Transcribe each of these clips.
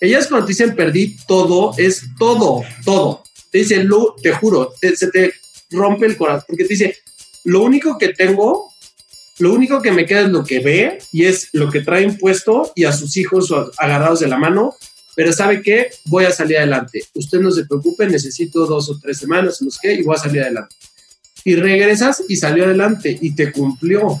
Ellas cuando te dicen perdí todo, es todo, todo. Te dicen, te juro, se te rompe el corazón, porque te dice, lo único que tengo, lo único que me queda es lo que ve y es lo que trae impuesto y a sus hijos agarrados de la mano, pero sabe que voy a salir adelante. Usted no se preocupe, necesito dos o tres semanas, no sé qué, y voy a salir adelante. Y regresas y salió adelante y te cumplió.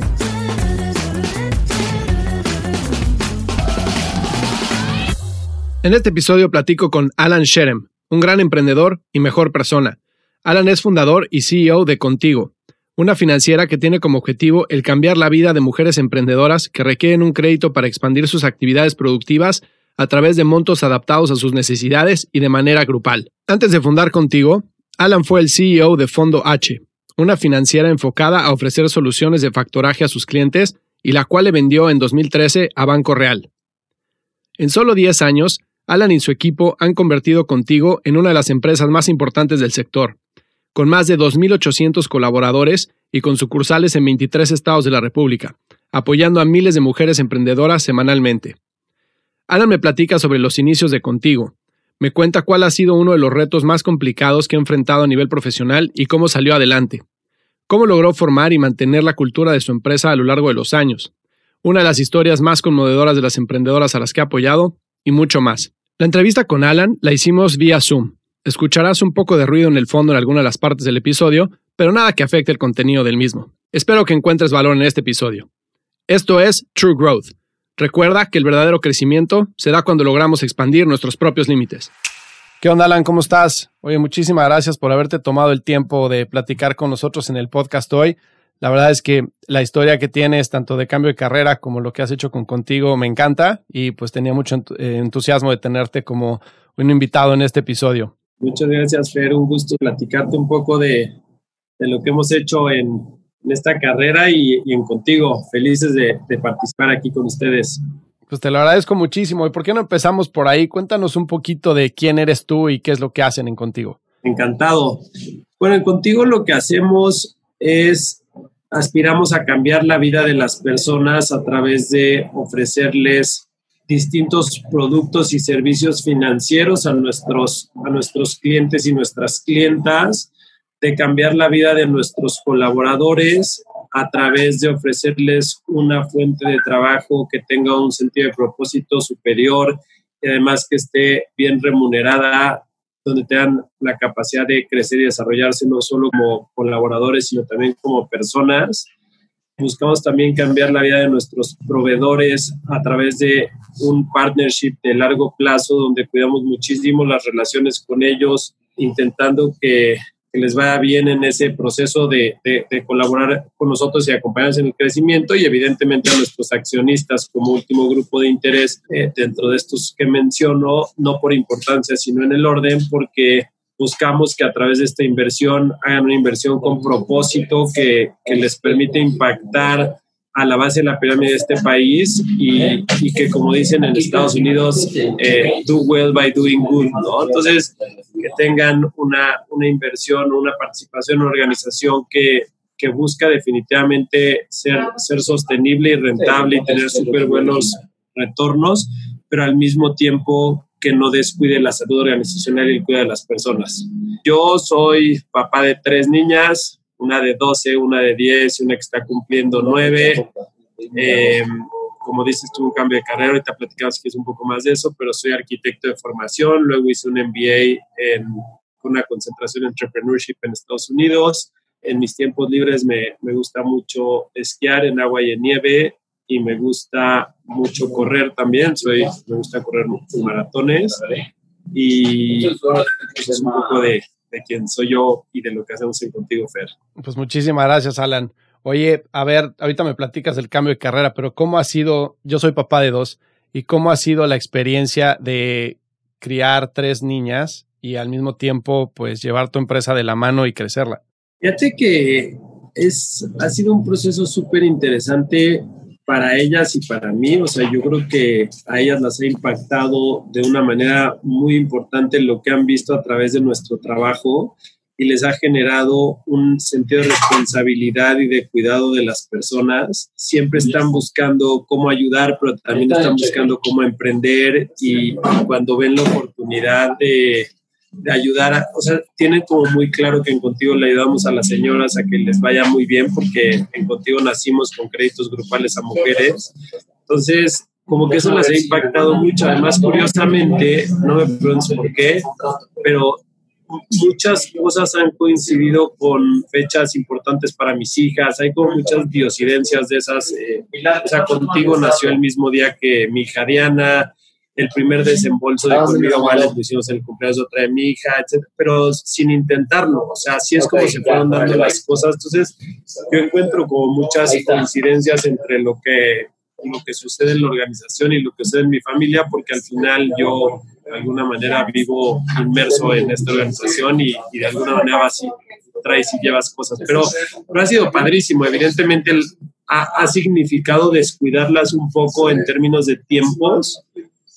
En este episodio platico con Alan Sherem, un gran emprendedor y mejor persona. Alan es fundador y CEO de Contigo, una financiera que tiene como objetivo el cambiar la vida de mujeres emprendedoras que requieren un crédito para expandir sus actividades productivas a través de montos adaptados a sus necesidades y de manera grupal. Antes de fundar Contigo, Alan fue el CEO de Fondo H, una financiera enfocada a ofrecer soluciones de factoraje a sus clientes y la cual le vendió en 2013 a Banco Real. En solo 10 años, Alan y su equipo han convertido Contigo en una de las empresas más importantes del sector, con más de 2.800 colaboradores y con sucursales en 23 estados de la República, apoyando a miles de mujeres emprendedoras semanalmente. Alan me platica sobre los inicios de Contigo, me cuenta cuál ha sido uno de los retos más complicados que ha enfrentado a nivel profesional y cómo salió adelante, cómo logró formar y mantener la cultura de su empresa a lo largo de los años, una de las historias más conmovedoras de las emprendedoras a las que ha apoyado y mucho más. La entrevista con Alan la hicimos vía Zoom. Escucharás un poco de ruido en el fondo en alguna de las partes del episodio, pero nada que afecte el contenido del mismo. Espero que encuentres valor en este episodio. Esto es True Growth. Recuerda que el verdadero crecimiento se da cuando logramos expandir nuestros propios límites. ¿Qué onda, Alan? ¿Cómo estás? Oye, muchísimas gracias por haberte tomado el tiempo de platicar con nosotros en el podcast hoy. La verdad es que la historia que tienes, tanto de cambio de carrera como lo que has hecho con contigo, me encanta y pues tenía mucho eh, entusiasmo de tenerte como un invitado en este episodio. Muchas gracias, Fer. Un gusto platicarte un poco de, lo que hemos hecho en, esta carrera y, en contigo. Felices de, de participar aquí con ustedes. Pues te lo agradezco muchísimo. ¿Y por qué no empezamos por ahí? Cuéntanos un poquito de quién eres tú y qué es lo que hacen en Contigo. Encantado. Bueno, en Contigo lo que hacemos es aspiramos a cambiar la vida de las personas a través de ofrecerles distintos productos y servicios financieros a nuestros, a nuestros clientes y nuestras clientas, de cambiar la vida de nuestros colaboradores a través de ofrecerles una fuente de trabajo que tenga un sentido de propósito superior y además que esté bien remunerada donde tengan la capacidad de crecer y desarrollarse no solo como colaboradores, sino también como personas. Buscamos también cambiar la vida de nuestros proveedores a través de un partnership de largo plazo donde cuidamos muchísimo las relaciones con ellos, intentando que que les vaya bien en ese proceso de, colaborar con nosotros y acompañarnos en el crecimiento y evidentemente a nuestros accionistas como último grupo de interés eh, dentro de estos que menciono, no por importancia, sino en el orden, porque buscamos que a través de esta inversión hagan una inversión con propósito que, que les permite impactar a la base de la pirámide de este país y, y que, como dicen en Estados Unidos, eh, do well by doing good, ¿no? Entonces, que tengan una, una inversión, una participación en una organización que, que busca definitivamente ser, ser sostenible y rentable y tener súper buenos retornos, pero al mismo tiempo que no descuide la salud organizacional y el cuidado de las personas. Yo soy papá de tres niñas, una de 12, una de 10 y una que está cumpliendo 9. Eh, como dices, tuve un cambio de carrera, ahorita platicamos que es un poco más de eso, pero soy arquitecto de formación, luego hice un MBA en con una concentración en entrepreneurship en Estados Unidos. En mis tiempos libres me, me gusta mucho esquiar en agua y en nieve y me gusta mucho correr también. Soy, me gusta correr maratones y es pues, un poco de, de quién soy yo y de lo que hacemos en Contigo, Fer. Pues muchísimas gracias, Alan. Oye, a ver, ahorita me platicas del cambio de carrera, pero ¿cómo ha sido? Yo soy papá de dos, ¿y cómo ha sido la experiencia de criar tres niñas y al mismo tiempo, pues, llevar tu empresa de la mano y crecerla? Fíjate que es, ha sido un proceso súper interesante para ellas y para mí, o sea, yo creo que a ellas las ha impactado de una manera muy importante lo que han visto a través de nuestro trabajo y les ha generado un sentido de responsabilidad y de cuidado de las personas. Siempre están buscando cómo ayudar, pero también están buscando cómo emprender y cuando ven la oportunidad de, de ayudar, a, o sea, tienen como muy claro que en Contigo le ayudamos a las señoras a que les vaya muy bien porque en Contigo nacimos con créditos grupales a mujeres. Entonces, como que eso les ha impactado mucho. Además, curiosamente, no me preguntes por qué, pero muchas cosas han coincidido con fechas importantes para mis hijas. Hay como muchas diosidencias de esas. Eh, o sea, contigo nació el mismo día que mi hija Diana. El primer desembolso de conmigo vale, lo hicimos el cumpleaños de otra de mi hija, etc. Pero sin intentarlo. O sea, así es como se fueron dando las cosas. Entonces, yo encuentro como muchas coincidencias entre lo que lo que sucede en la organización y lo que sucede en mi familia, porque al final yo de alguna manera vivo inmerso en esta organización y, de alguna manera vas y traes y llevas cosas. Pero, pero ha sido padrísimo. Evidentemente ha, ha, significado descuidarlas un poco en términos de tiempos,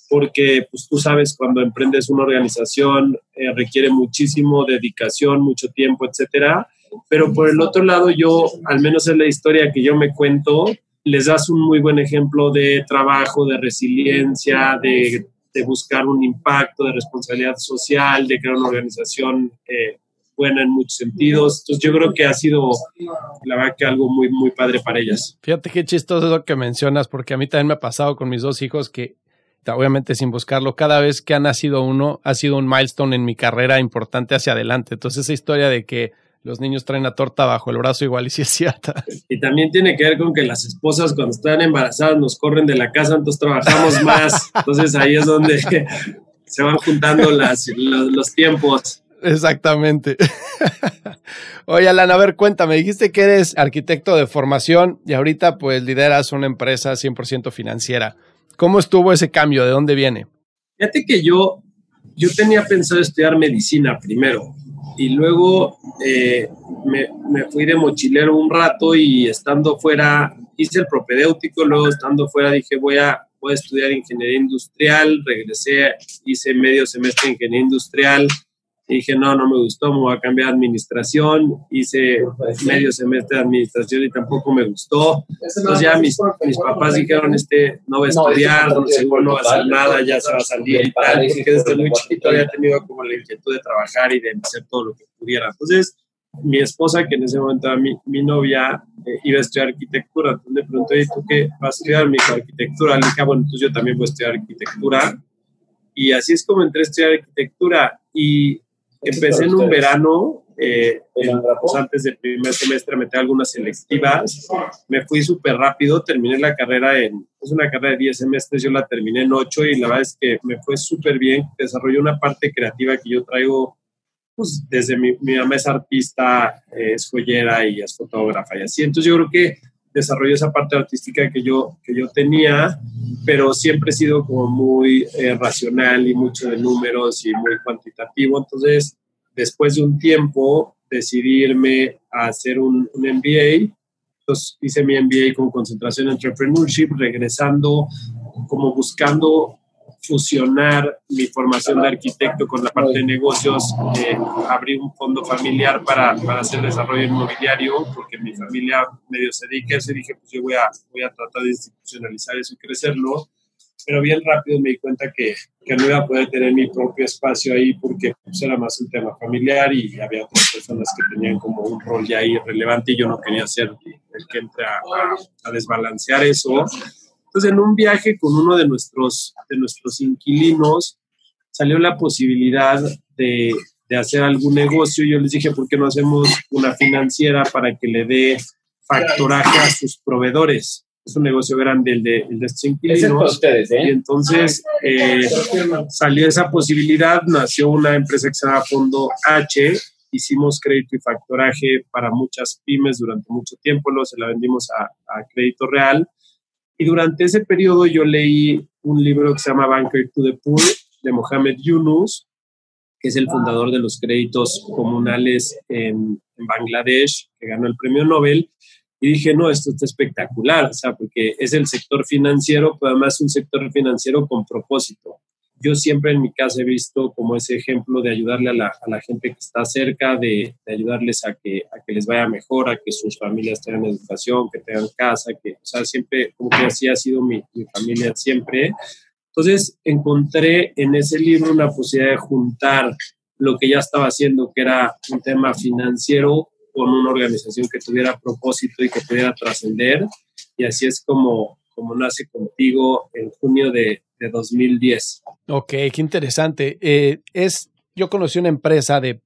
porque pues tú sabes, cuando emprendes una organización eh, requiere muchísimo dedicación, mucho tiempo, etcétera. Pero por el otro lado, yo, al menos en la historia que yo me cuento, les das un muy buen ejemplo de trabajo, de resiliencia, de de buscar un impacto, de responsabilidad social, de crear una organización eh, buena en muchos sentidos. Entonces yo creo que ha sido, la verdad, que algo muy, muy padre para ellas. Fíjate qué chistoso eso que mencionas, porque a mí también me ha pasado con mis dos hijos que, obviamente sin buscarlo, cada vez que ha nacido uno, ha sido un milestone en mi carrera importante hacia adelante. Entonces esa historia de que los niños traen la torta bajo el brazo igual y si es cierta. Y también tiene que ver con que las esposas cuando están embarazadas nos corren de la casa, entonces trabajamos más. Entonces ahí es donde se van juntando las, los, tiempos. Exactamente. Oye, Alan, a ver, cuéntame, dijiste que eres arquitecto de formación y ahorita pues lideras una empresa 100% financiera. ¿Cómo estuvo ese cambio? ¿De dónde viene? Fíjate que yo, yo tenía pensado estudiar medicina primero y luego eh, me, me, fui de mochilero un rato y estando fuera hice el propedéutico, luego estando fuera dije voy a, voy a estudiar ingeniería industrial, regresé, hice medio semestre de ingeniería industrial, dije, no, no me gustó, me voy a cambiar de administración. Hice medio semestre de administración y tampoco me gustó. Entonces ya mis, mis papás dijeron, este no va a estudiar, no, seguro no va a hacer nada, ya se va a salir y tal, porque desde muy chiquito había tenido como la inquietud de trabajar y de hacer todo lo que pudiera. Entonces, mi esposa, que en ese momento era mi, mi novia, eh, iba a estudiar arquitectura. Entonces le pregunté, ¿tú qué vas a estudiar? Mi arquitectura. Le dije, ah, bueno, entonces yo también voy a estudiar arquitectura. Y así es como entré a estudiar arquitectura. Y Empecé en un verano, eh, pues, antes del primer semestre metí algunas selectivas, me fui súper rápido, terminé la carrera en, es una carrera de 10 semestres, yo la terminé en 8 y la verdad es que me fue súper bien, desarrollé una parte creativa que yo traigo pues desde mi, mi mamá es artista, es joyera y es fotógrafa y así, entonces yo creo que desarrollé esa parte artística que yo, que yo tenía, pero siempre he sido como muy eh, racional y mucho de números y muy cuantitativo. Entonces, después de un tiempo, decidí irme a hacer un, un MBA. Entonces, hice mi MBA con concentración en entrepreneurship, regresando, como buscando fusionar mi formación de arquitecto con la parte de negocios, eh, abrí un fondo familiar para, para, hacer desarrollo inmobiliario, porque mi familia medio se dedica a eso y dije, pues yo voy a, voy a tratar de institucionalizar eso y crecerlo. Pero bien rápido me di cuenta que, que no iba a poder tener mi propio espacio ahí porque pues, era más un tema familiar y había otras personas que tenían como un rol ya ahí relevante y yo no quería ser el que entre a, a desbalancear eso entonces, en un viaje con uno de nuestros, de nuestros inquilinos, salió la posibilidad de, de hacer algún negocio, yo les dije, ¿por qué no hacemos una financiera para que le dé factoraje a sus proveedores? Es un negocio grande el de, el de estos inquilinos. ustedes, ¿eh? Y entonces eh, salió esa posibilidad, nació una empresa que se llama Fondo H, hicimos crédito y factoraje para muchas pymes durante mucho tiempo, luego se la vendimos a, a Crédito Real. Y durante ese periodo yo leí un libro que se llama Banker to the Poor de Mohamed Yunus, que es el fundador de los créditos comunales en, en Bangladesh, que ganó el premio Nobel. Y dije, no, esto está espectacular, o sea, porque es el sector financiero, pero además un sector financiero con propósito. Yo siempre en mi casa he visto como ese ejemplo de ayudarle a la, a la gente que está cerca, de, de, ayudarles a que, a que les vaya mejor, a que sus familias tengan educación, que tengan casa, que, o sea, siempre, como que así ha sido mi, mi familia siempre. Entonces encontré en ese libro una posibilidad de juntar lo que ya estaba haciendo, que era un tema financiero, con una organización que tuviera propósito y que pudiera trascender. Y así es como, como nace contigo en junio de, de 2010. Ok, qué interesante. Eh, es, yo conocí una empresa de,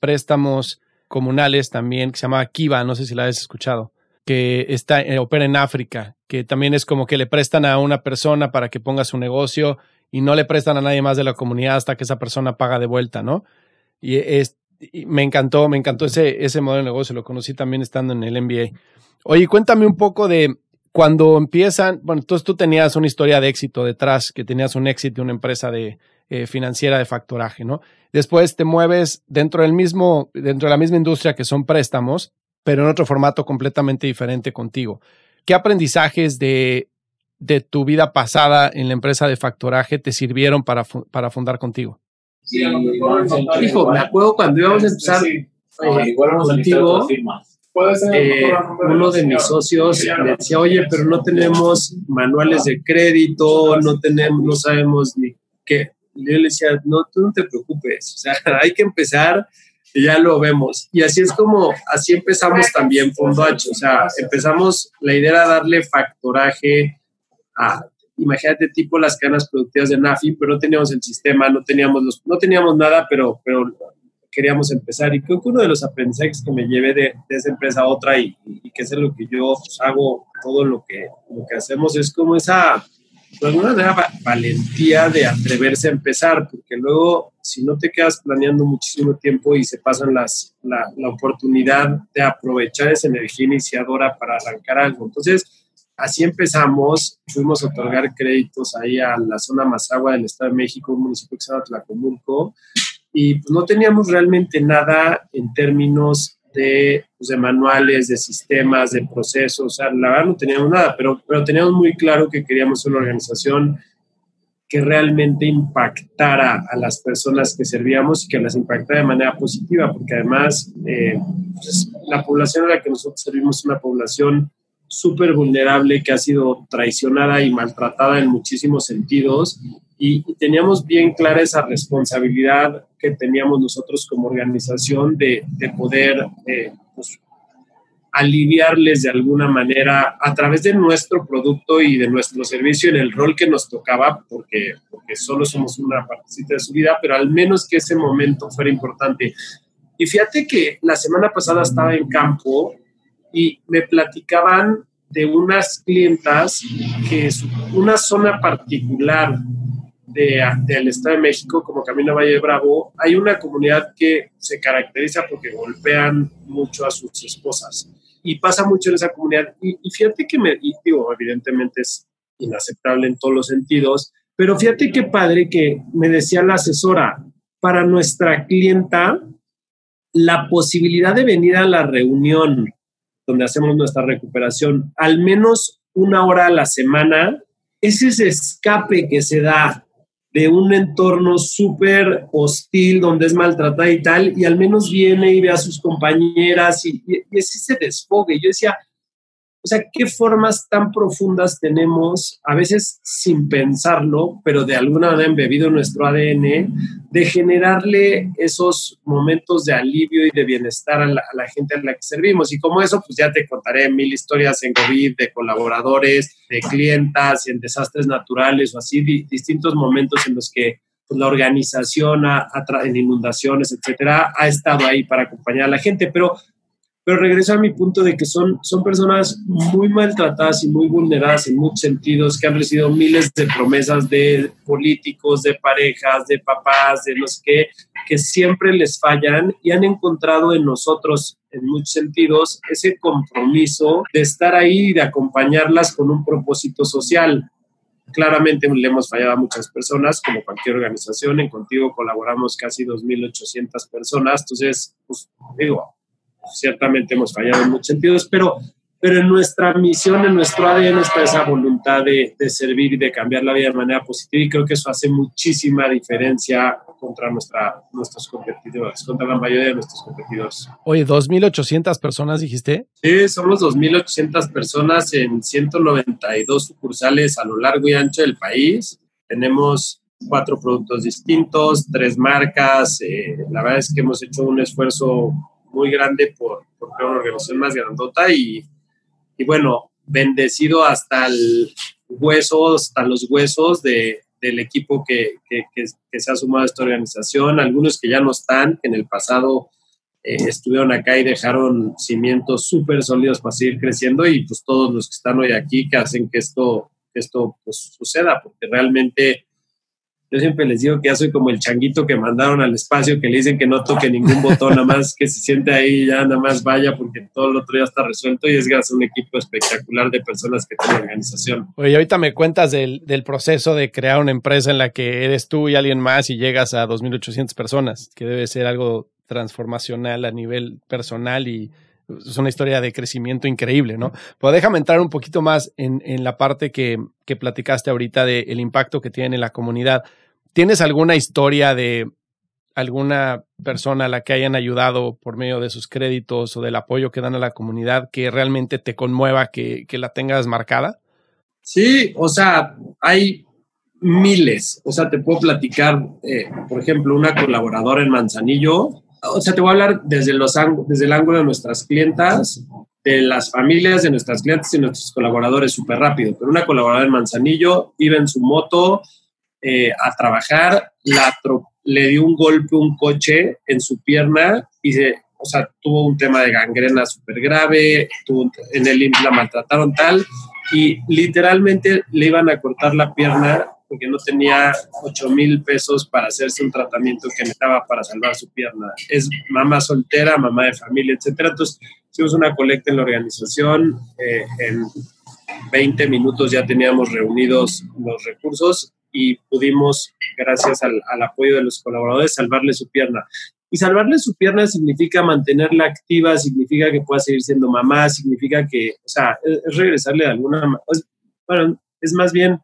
préstamos comunales también que se llama Kiva, no sé si la has escuchado, que está, eh, opera en África, que también es como que le prestan a una persona para que ponga su negocio y no le prestan a nadie más de la comunidad hasta que esa persona paga de vuelta, ¿no? Y es, me encantó, me encantó ese, ese modelo de negocio, lo conocí también estando en el MBA. Oye, cuéntame un poco de cuando empiezan, bueno, entonces tú tenías una historia de éxito detrás, que tenías un éxito de una empresa de eh, financiera de factoraje, ¿no? Después te mueves dentro del mismo, dentro de la misma industria que son préstamos, pero en otro formato completamente diferente contigo. ¿Qué aprendizajes de, de tu vida pasada en la empresa de factoraje te sirvieron para, para fundar contigo? Sí, hijo, me acuerdo cuando íbamos a empezar eh, contigo, eh, uno de mis socios me decía, oye, pero no tenemos manuales de crédito, no tenemos, no sabemos ni qué. Yo le decía, no, tú no te preocupes, o sea, hay que empezar y ya lo vemos. Y así es como, así empezamos también Fondo H, o sea, empezamos, la idea era darle factoraje a imagínate tipo las cadenas productivas de NAFI, pero no teníamos el sistema, no teníamos, los, no teníamos nada, pero, pero queríamos empezar. Y creo que uno de los aprendizajes que me llevé de, de esa empresa a otra y, y, que es lo que yo pues, hago, todo lo que, lo que hacemos es como esa, de alguna manera, valentía de atreverse a empezar, porque luego, si no te quedas planeando muchísimo tiempo y se pasan las, la, la oportunidad de aprovechar esa energía iniciadora para arrancar algo. Entonces, así empezamos, fuimos a otorgar créditos ahí a la zona Mazagua del Estado de México, un municipio que se llama Tlacomulco, y pues no teníamos realmente nada en términos de, pues, de manuales, de sistemas, de procesos, o sea, la verdad no teníamos nada, pero, pero teníamos muy claro que queríamos una organización que realmente impactara a las personas que servíamos y que las impactara de manera positiva, porque además eh, pues, la población a la que nosotros servimos es una población súper vulnerable que ha sido traicionada y maltratada en muchísimos sentidos y, y, teníamos bien clara esa responsabilidad que teníamos nosotros como organización de, de poder eh, pues, aliviarles de alguna manera a través de nuestro producto y de nuestro servicio en el rol que nos tocaba, porque, porque solo somos una partecita de su vida, pero al menos que ese momento fuera importante. Y fíjate que la semana pasada estaba en campo y me platicaban de unas clientas que es una zona particular de, del Estado de México, como Camino Valle Bravo, hay una comunidad que se caracteriza porque golpean mucho a sus esposas y pasa mucho en esa comunidad. Y, y fíjate que me, y digo, evidentemente es inaceptable en todos los sentidos, pero fíjate qué padre que me decía la asesora, para nuestra clienta, la posibilidad de venir a la reunión donde hacemos nuestra recuperación, al menos una hora a la semana, es ese escape que se da de un entorno súper hostil donde es maltratada y tal, y al menos viene y ve a sus compañeras y, y, y es ese desfogue. Yo decía, o sea, qué formas tan profundas tenemos, a veces sin pensarlo, pero de alguna manera embebido en nuestro ADN, de generarle esos momentos de alivio y de bienestar a la, a gente a la que servimos. Y como eso, pues ya te contaré mil historias en COVID de colaboradores, de clientas, en desastres naturales o así, di, distintos momentos en los que pues, la organización en inundaciones, etcétera, ha estado ahí para acompañar a la gente, pero pero regreso a mi punto de que son, son personas muy maltratadas y muy vulneradas en muchos sentidos, que han recibido miles de promesas de políticos, de parejas, de papás, de los que, que siempre les fallan y han encontrado en nosotros, en muchos sentidos, ese compromiso de estar ahí y de acompañarlas con un propósito social. Claramente le hemos fallado a muchas personas, como cualquier organización. En Contigo colaboramos casi 2.800 personas. Entonces, pues digo, ciertamente hemos fallado en muchos sentidos, pero, pero en nuestra misión, en nuestro ADN está esa voluntad de, de, servir y de cambiar la vida de manera positiva y creo que eso hace muchísima diferencia contra nuestra, nuestros competidores, contra la mayoría de nuestros competidores. Oye, 2.800 personas dijiste. Sí, somos 2.800 personas en 192 sucursales a lo largo y ancho del país. Tenemos cuatro productos distintos, tres marcas. Eh, la verdad es que hemos hecho un esfuerzo muy grande por, por una organización más grandota y, y bueno, bendecido hasta el hueso, hasta los huesos de, del equipo que, que, se ha sumado a esta organización, algunos que ya no están, que en el pasado eh, estuvieron acá y dejaron cimientos súper sólidos para seguir creciendo y pues todos los que están hoy aquí que hacen que esto, esto pues, suceda, porque realmente yo siempre les digo que ya soy como el changuito que mandaron al espacio, que le dicen que no toque ningún botón, nada más que se siente ahí ya nada más vaya porque todo lo otro ya está resuelto y es gracias a un equipo espectacular de personas que tienen organización. Oye, ahorita me cuentas del, del proceso de crear una empresa en la que eres tú y alguien más y llegas a 2.800 personas, que debe ser algo transformacional a nivel personal y es una historia de crecimiento increíble, ¿no? Pero déjame entrar un poquito más en, en la parte que, que platicaste ahorita del impacto que tiene en la comunidad. ¿Tienes alguna historia de alguna persona a la que hayan ayudado por medio de sus créditos o del apoyo que dan a la comunidad que realmente te conmueva, que, que la tengas marcada? Sí, o sea, hay miles. O sea, te puedo platicar, eh, por ejemplo, una colaboradora en Manzanillo o sea, te voy a hablar desde, los, desde el ángulo de nuestras clientas, de las familias de nuestras clientes y nuestros colaboradores súper rápido. Pero una colaboradora en Manzanillo iba en su moto eh, a trabajar, la le dio un golpe un coche en su pierna y se, o sea, tuvo un tema de gangrena súper grave, tuvo, en el la maltrataron tal y literalmente le iban a cortar la pierna porque no tenía 8 mil pesos para hacerse un tratamiento que necesitaba para salvar su pierna. Es mamá soltera, mamá de familia, etcétera. Entonces, hicimos una colecta en la organización. Eh, en 20 minutos ya teníamos reunidos los recursos y pudimos, gracias al, al apoyo de los colaboradores, salvarle su pierna. Y salvarle su pierna significa mantenerla activa, significa que pueda seguir siendo mamá, significa que, o sea, es, regresarle de alguna bueno, es más bien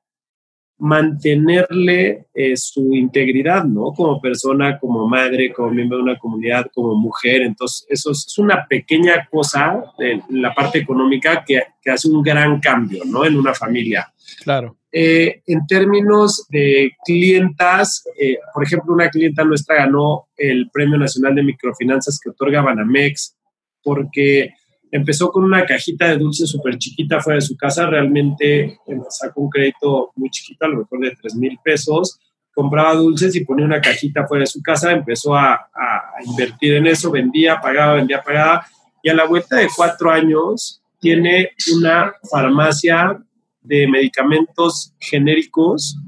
mantenerle eh, su integridad, ¿no? Como persona, como madre, como miembro de una comunidad, como mujer. Entonces, eso es una pequeña cosa de la parte económica que, que hace un gran cambio, ¿no? En una familia. Claro. Eh, en términos de clientas, eh, por ejemplo, una clienta nuestra ganó el Premio Nacional de Microfinanzas que otorga Banamex porque Empezó con una cajita de dulce súper chiquita fuera de su casa, realmente sacó un crédito muy chiquito, a lo mejor de 3 mil pesos, compraba dulces y ponía una cajita fuera de su casa, empezó a, a, invertir en eso, vendía, pagaba, vendía, pagaba, y a la vuelta de cuatro años tiene una farmacia de medicamentos genéricos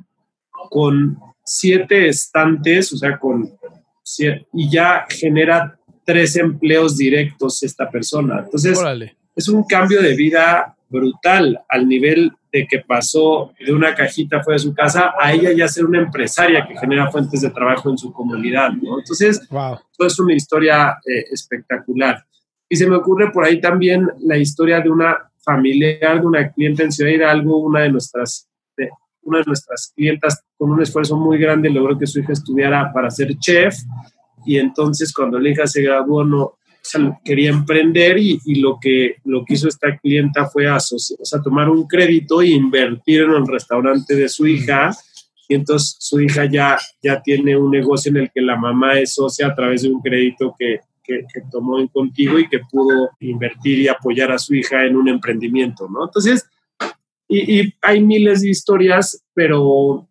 con siete estantes, o sea, con y ya genera tres empleos directos esta persona. Entonces, es un cambio de vida brutal al nivel de que pasó de una cajita fuera de su casa a ella ya ser una empresaria que genera fuentes de trabajo en su comunidad, ¿no? Entonces, wow. es una historia eh, espectacular. Y se me ocurre por ahí también la historia de una familiar, de una cliente en Ciudad Hidalgo, una de nuestras, de, una de nuestras clientas con un esfuerzo muy grande logró que su hija estudiara para ser chef y entonces cuando la hija se graduó no quería emprender y, lo que lo que hizo esta clienta fue asociar, o sea, tomar un crédito e invertir en el restaurante de su hija y entonces su hija ya, ya tiene un negocio en el que la mamá es socia a través de un crédito que, que, tomó en contigo y que pudo invertir y apoyar a su hija en un emprendimiento, ¿no? Entonces, y, y hay miles de historias, pero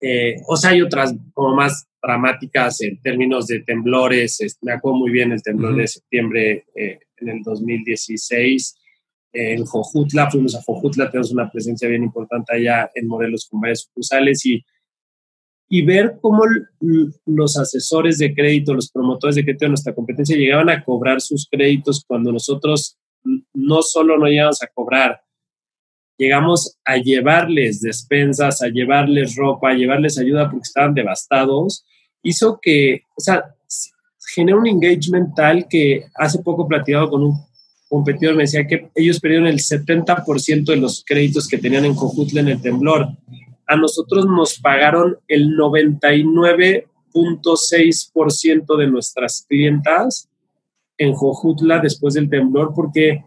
Eh, o sea, hay otras como más dramáticas en términos de temblores. Me acuerdo muy bien el temblor de septiembre eh, en el 2016. en Jojutla, fuimos a Jojutla, tenemos una presencia bien importante allá en Morelos con varias sucursales y, y ver cómo los asesores de crédito, los promotores de crédito de nuestra competencia llegaban a cobrar sus créditos cuando nosotros no solo no llegamos a cobrar, llegamos a llevarles despensas, a llevarles ropa, a llevarles ayuda porque estaban devastados, hizo que, o sea, generó un engagement tal que hace poco platicado con un competidor, me decía que ellos perdieron el 70% de los créditos que tenían en Cojutla en el temblor. A nosotros nos pagaron el 99.6% de nuestras clientas en Jojutla después del temblor porque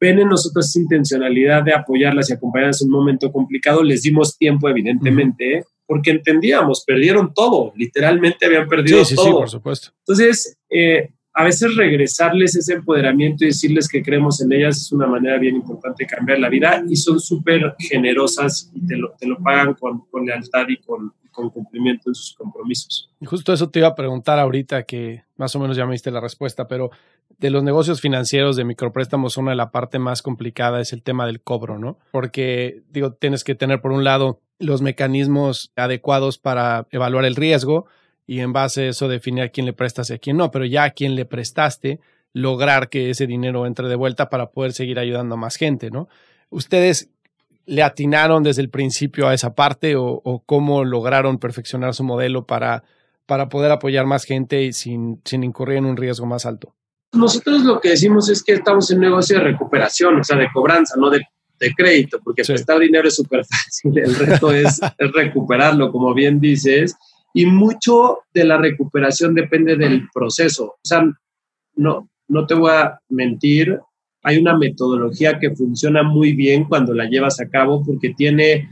ven en nosotros esa intencionalidad de apoyarlas y acompañarlas en un momento complicado. Les dimos tiempo, evidentemente, porque entendíamos, perdieron todo, literalmente habían perdido sí, todo. Sí, por supuesto. Entonces, eh, a veces regresarles ese empoderamiento y decirles que creemos en ellas es una manera bien importante de cambiar la vida y son súper generosas y te lo, te lo pagan con, con lealtad y con, con cumplimiento en sus compromisos. Y justo eso te iba a preguntar ahorita, que más o menos ya me diste la respuesta, pero de los negocios financieros de micropréstamos, una de la parte más complicada es el tema del cobro, ¿no? Porque, digo, tienes que tener por un lado los mecanismos adecuados para evaluar el riesgo y en base a eso definir a quién le prestas y a quién no, pero ya a quién le prestaste, lograr que ese dinero entre de vuelta para poder seguir ayudando a más gente, ¿no? Ustedes le atinaron desde el principio a esa parte o, cómo lograron perfeccionar su modelo para, para poder apoyar más gente y sin, sin incurrir en un riesgo más alto? Nosotros lo que decimos es que estamos en negocio de recuperación, o sea, de cobranza, no de, de crédito, porque prestar dinero es súper fácil, el reto es, es recuperarlo, como bien dices, y mucho de la recuperación depende del proceso. O sea, no, no te voy a mentir, hay una metodología que funciona muy bien cuando la llevas a cabo porque tiene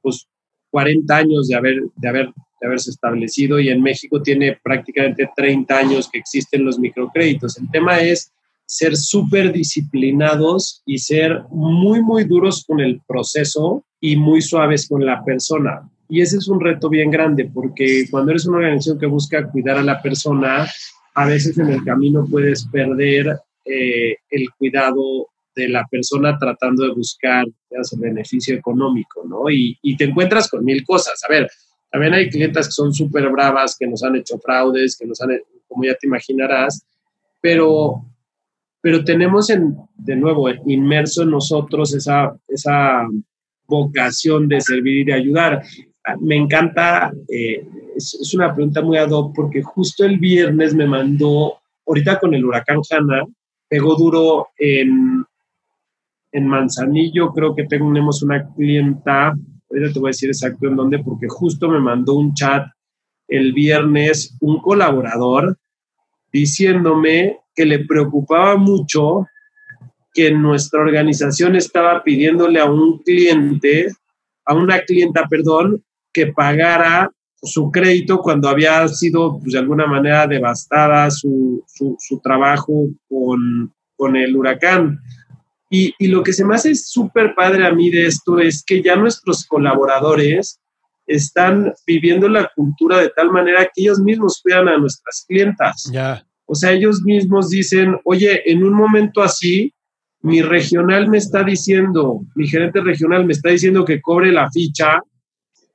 pues 40 años de, haber, de, haber, de haberse establecido y en México tiene prácticamente 30 años que existen los microcréditos. El tema es ser súper disciplinados y ser muy, muy duros con el proceso y muy suaves con la persona. Y ese es un reto bien grande porque cuando eres una organización que busca cuidar a la persona, a veces en el camino puedes perder eh, el cuidado de la persona tratando de buscar el beneficio económico, ¿no? Y, te encuentras con mil cosas. A ver, también hay clientes que son súper bravas, que nos han hecho fraudes, que nos han, como ya te imaginarás, pero, pero tenemos en, de nuevo inmerso en nosotros esa, esa vocación de servir y de ayudar. Me encanta, eh, es, es, una pregunta muy ad hoc porque justo el viernes me mandó, ahorita con el huracán Hanna, pegó duro en, en Manzanillo, creo que tenemos una clienta, ahorita te voy a decir exacto en dónde, porque justo me mandó un chat el viernes un colaborador diciéndome que le preocupaba mucho que nuestra organización estaba pidiéndole a un cliente, a una clienta, perdón, que pagara su crédito cuando había sido pues, de alguna manera devastada su, su, trabajo con, con, el huracán. Y, y, lo que se me hace súper padre a mí de esto es que ya nuestros colaboradores están viviendo la cultura de tal manera que ellos mismos cuidan a nuestras clientas. Ya. O sea, ellos mismos dicen, oye, en un momento así, mi regional me está diciendo, mi gerente regional me está diciendo que cobre la ficha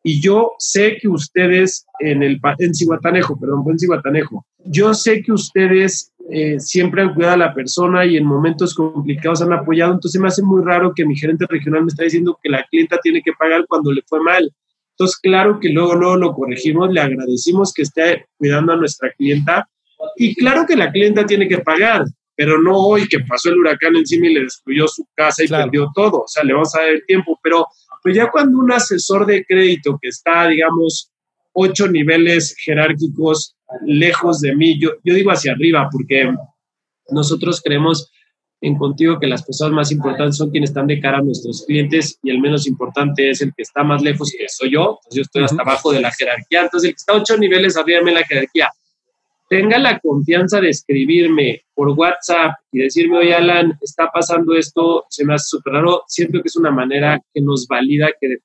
y yo sé que ustedes en el en Cihuatanejo, perdón, en Cihuatanejo, yo sé que ustedes eh, siempre han cuidado a la persona y en momentos complicados han apoyado, entonces me hace muy raro que mi gerente regional me está diciendo que la clienta tiene que pagar cuando le fue mal. Entonces, claro que luego, luego lo corregimos, le agradecimos que esté cuidando a nuestra clienta y claro que la clienta tiene que pagar, pero no hoy que pasó el huracán encima y le destruyó su casa y claro. perdió todo, o sea, le vamos a dar el tiempo, pero pues ya cuando un asesor de crédito que está, digamos, ocho niveles jerárquicos lejos de mí, yo, yo digo hacia arriba, porque nosotros creemos en contigo que las personas más importantes son quienes están de cara a nuestros clientes y el menos importante es el que está más lejos, que soy yo, entonces yo estoy hasta abajo de la jerarquía, entonces el que está ocho niveles arriba de la jerarquía, tenga la confianza de escribirme por WhatsApp y decirme, oye Alan, está pasando esto, se me hace súper raro, siento que es una manera que nos valida que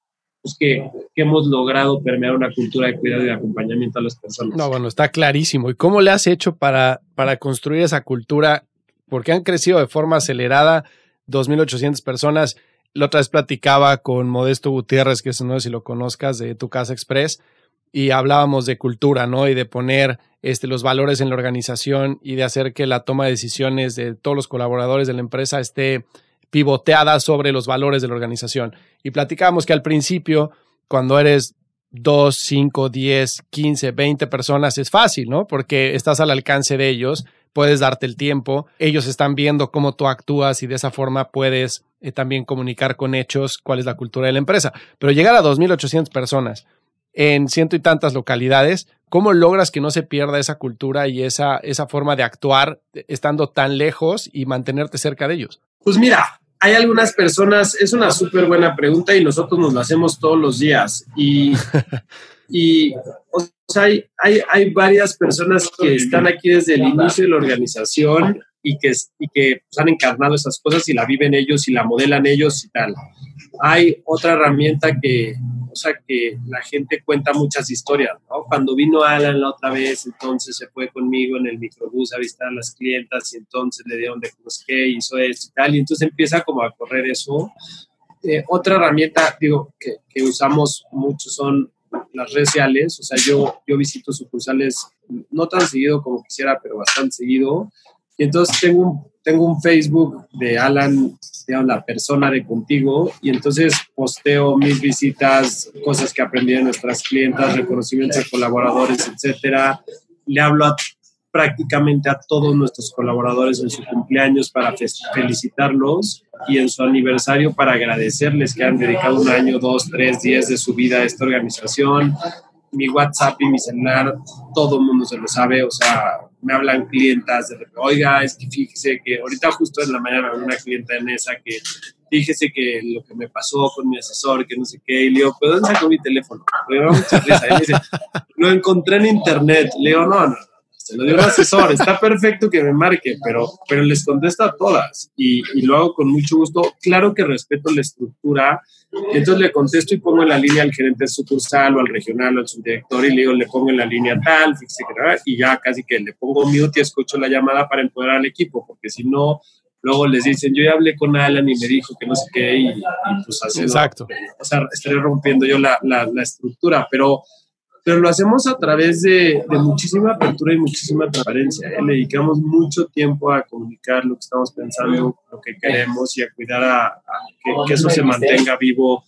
pues, que, que, hemos logrado permear una cultura de cuidado y de acompañamiento a las personas. No, bueno, está clarísimo. ¿Y cómo le has hecho para, para construir esa cultura? Porque han crecido de forma acelerada, 2.800 personas. La otra vez platicaba con Modesto Gutiérrez, que es no sé si lo conozcas, de Tu Casa Express, y hablábamos de cultura, ¿no? Y de poner este, los valores en la organización y de hacer que la toma de decisiones de todos los colaboradores de la empresa esté pivoteada sobre los valores de la organización. Y platicábamos que al principio, cuando eres 2, 5, 10, 15, 20 personas, es fácil, ¿no? Porque estás al alcance de ellos, puedes darte el tiempo, ellos están viendo cómo tú actúas y de esa forma puedes eh, también comunicar con hechos cuál es la cultura de la empresa. Pero llegar a 2.800 personas, en ciento y tantas localidades, ¿cómo logras que no se pierda esa cultura y esa, esa forma de actuar estando tan lejos y mantenerte cerca de ellos? Pues mira, hay algunas personas, es una súper buena pregunta y nosotros nos la hacemos todos los días. Y, y o sea, hay, hay, hay, varias personas que están aquí desde el inicio de la organización y que, y que pues, han encarnado esas cosas y la viven ellos y la modelan ellos y tal. Hay otra herramienta que, o sea, que la gente cuenta muchas historias, ¿no? Cuando vino Alan la otra vez, entonces se fue conmigo en el microbús a visitar a las clientas y entonces le dieron de qué, hizo esto y tal, y entonces empieza como a correr eso. Eh, otra herramienta, digo, que, que, usamos mucho son las redes sociales, o sea, yo, yo visito sucursales no tan seguido como quisiera, pero bastante seguido, y entonces tengo un, tengo un Facebook de Alan la persona de contigo, y entonces posteo mis visitas, cosas que aprendí de nuestras clientas, reconocimientos de colaboradores, etcétera. Le hablo a, prácticamente a todos nuestros colaboradores en su cumpleaños para felicitarlos y en su aniversario para agradecerles que han dedicado un año, dos, tres, diez de su vida a esta organización. Mi WhatsApp y mi celular, todo el mundo se lo sabe, o sea, me hablan clientas de oiga, es que fíjese que ahorita justo en la mañana una clienta en esa que fíjese que lo que me pasó con mi asesor, que no sé qué, y le ¿pero dónde sacó mi teléfono? Le digo, mucha risa. Y me dice, lo encontré en internet. Le digo, no, no, se lo dio un asesor, está perfecto que me marque, pero, pero les contesto a todas y, y lo hago con mucho gusto. Claro que respeto la estructura entonces le contesto y pongo en la línea al gerente sucursal o al regional o al subdirector y le digo, le pongo en la línea tal, y ya casi que le pongo mute y escucho la llamada para empoderar al equipo, porque si no, luego les dicen, yo ya hablé con Alan y me dijo que no sé qué, y, pues así. Exacto. O sea, estaré rompiendo yo la, la, la estructura, pero pero lo hacemos a través de, de muchísima apertura y muchísima transparencia. ¿eh? Le dedicamos mucho tiempo a comunicar lo que estamos pensando, lo que queremos y a cuidar a, que, eso se mantenga vivo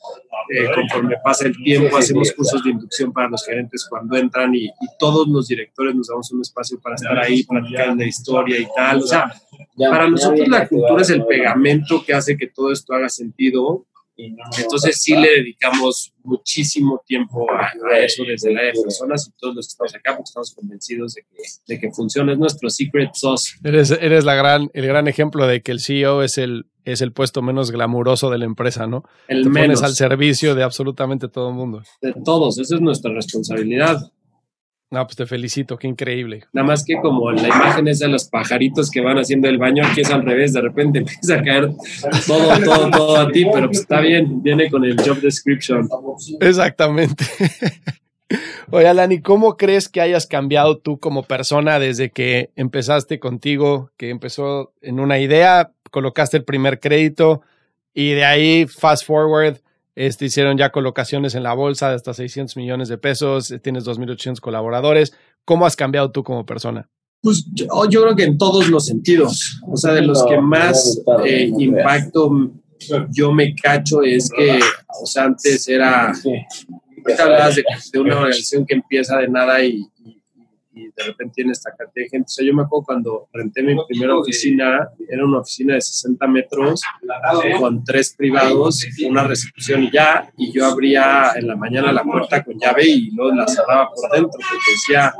eh, conforme pasa el tiempo. Hacemos cursos de inducción para los gerentes cuando entran y, y, todos los directores nos damos un espacio para estar ahí, platicar de historia y tal. O sea, para nosotros la cultura es el pegamento que hace que todo esto haga sentido entonces sí le dedicamos muchísimo tiempo a, eso desde la de personas y todos los que estamos acá porque estamos convencidos de que, de que funciona. Es nuestro secret sauce. Eres, eres la gran, el gran ejemplo de que el CEO es el, es el puesto menos glamuroso de la empresa, ¿no? El Te menos. al servicio de absolutamente todo el mundo. De todos, esa es nuestra responsabilidad. No, pues te felicito, qué increíble. Nada más que como la imagen es de los pajaritos que van haciendo el baño, aquí es al revés, de repente empieza a caer todo, todo, todo a ti, pero pues está bien, viene con el job description. Exactamente. Oye, Alani, ¿cómo crees que hayas cambiado tú como persona desde que empezaste contigo, que empezó en una idea, colocaste el primer crédito y de ahí, fast forward, este, hicieron ya colocaciones en la bolsa de hasta 600 millones de pesos, eh, tienes 2.800 colaboradores. ¿Cómo has cambiado tú como persona? Pues yo, yo, creo que en todos los sentidos. O sea, de los que más eh, impacto yo me cacho es que, o sea, antes era, ahorita hablabas de, de, una organización que empieza de nada y, y de repente tiene esta cantidad de gente. O sea, yo me acuerdo cuando renté mi primera oficina, era una oficina de 60 metros con tres privados, una recepción y ya, y yo abría en la mañana la puerta con llave y luego la cerraba por dentro, porque decía,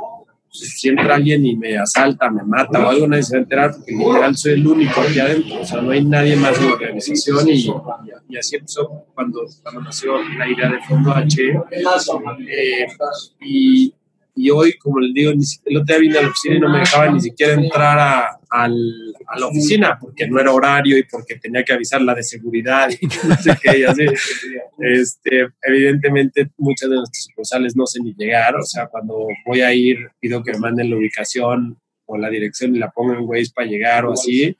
si entra alguien y me asalta, me mata o algo, nadie se va a enterar, porque literal soy el único aquí adentro, o sea, no hay nadie más en la organización y, y así empezó cuando, cuando nació la idea de Fondo H. Eh, y y hoy, como les digo, el otro día vine a la oficina y no me dejaban ni siquiera entrar a, a, la oficina porque no era horario y porque tenía que avisar la de seguridad y no sé qué, y así. Este, evidentemente, muchas de nuestras sucursales no sé ni llegar. O sea, cuando voy a ir, pido que me manden la ubicación o la dirección y la pongo en Waze para llegar o así.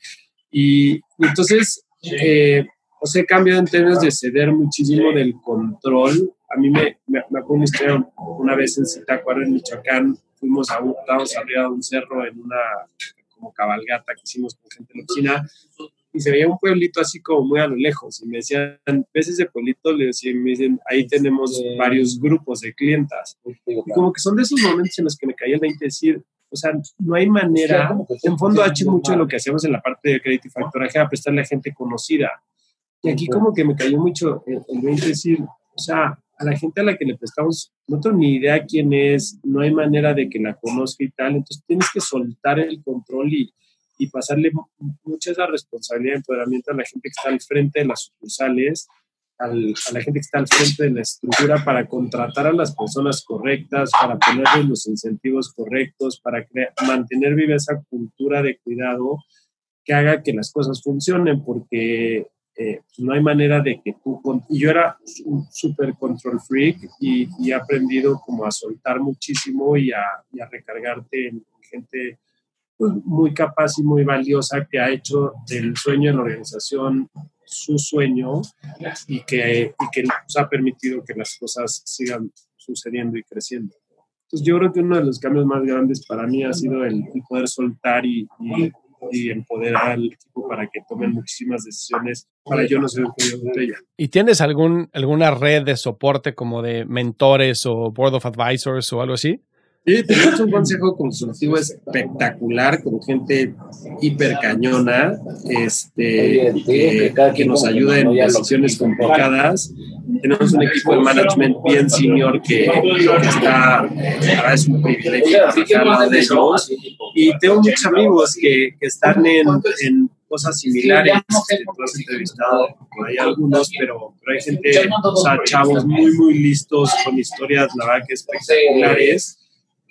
Y, entonces, eh, o sea, he cambiado en términos de ceder muchísimo del control. A mí me, me, me acuerdo una historia una vez en Zitácuaro, en Michoacán, fuimos a un, arriba de un cerro en una como cabalgata que hicimos con gente de la oficina y se veía un pueblito así como muy a lo lejos. Y me decían, ¿ves ese pueblito? Le decían, me dicen, ahí tenemos varios grupos de clientas. Y como que son de esos momentos en los que me caía el 20 decir, o sea, no hay manera, en fondo H mucho de lo que hacemos en la parte de crédito y factoraje a prestarle a gente conocida. Y aquí como que me cayó mucho el, el 20 decir, o sea, a la gente a la que le prestamos, no tengo ni idea quién es, no hay manera de que la conozca y tal, entonces tienes que soltar el control y, y pasarle mucha esa responsabilidad de empoderamiento a la gente que está al frente de las sucursales, al, a la gente que está al frente de la estructura para contratar a las personas correctas, para ponerles los incentivos correctos, para mantener viva esa cultura de cuidado que haga que las cosas funcionen, porque eh, pues, no hay manera de que tú... Y yo era un súper control freak y, he aprendido como a soltar muchísimo y a, recargarte en gente pues, muy capaz y muy valiosa que ha hecho del sueño de la organización su sueño y que, y que nos ha permitido que las cosas sigan sucediendo y creciendo. Entonces yo creo que uno de los cambios más grandes para mí ha sido el, poder soltar y, y, empoderar al equipo para que tomen muchísimas decisiones para yo no ser un cuello de botella. ¿Y tienes algún, alguna red de soporte como de mentores o board of advisors o algo así? Sí, tenemos un consejo consultivo espectacular con gente hiper cañona este, que, que, nos ayuda en decisiones complicadas. Tenemos un equipo de management bien senior que, que está, es un privilegio trabajar de ellos. Y tengo muchos amigos que, que están en, en cosas similares. que tú has entrevistado, hay algunos, pero, pero hay gente, o sea, chavos muy, muy listos con historias, la verdad que espectaculares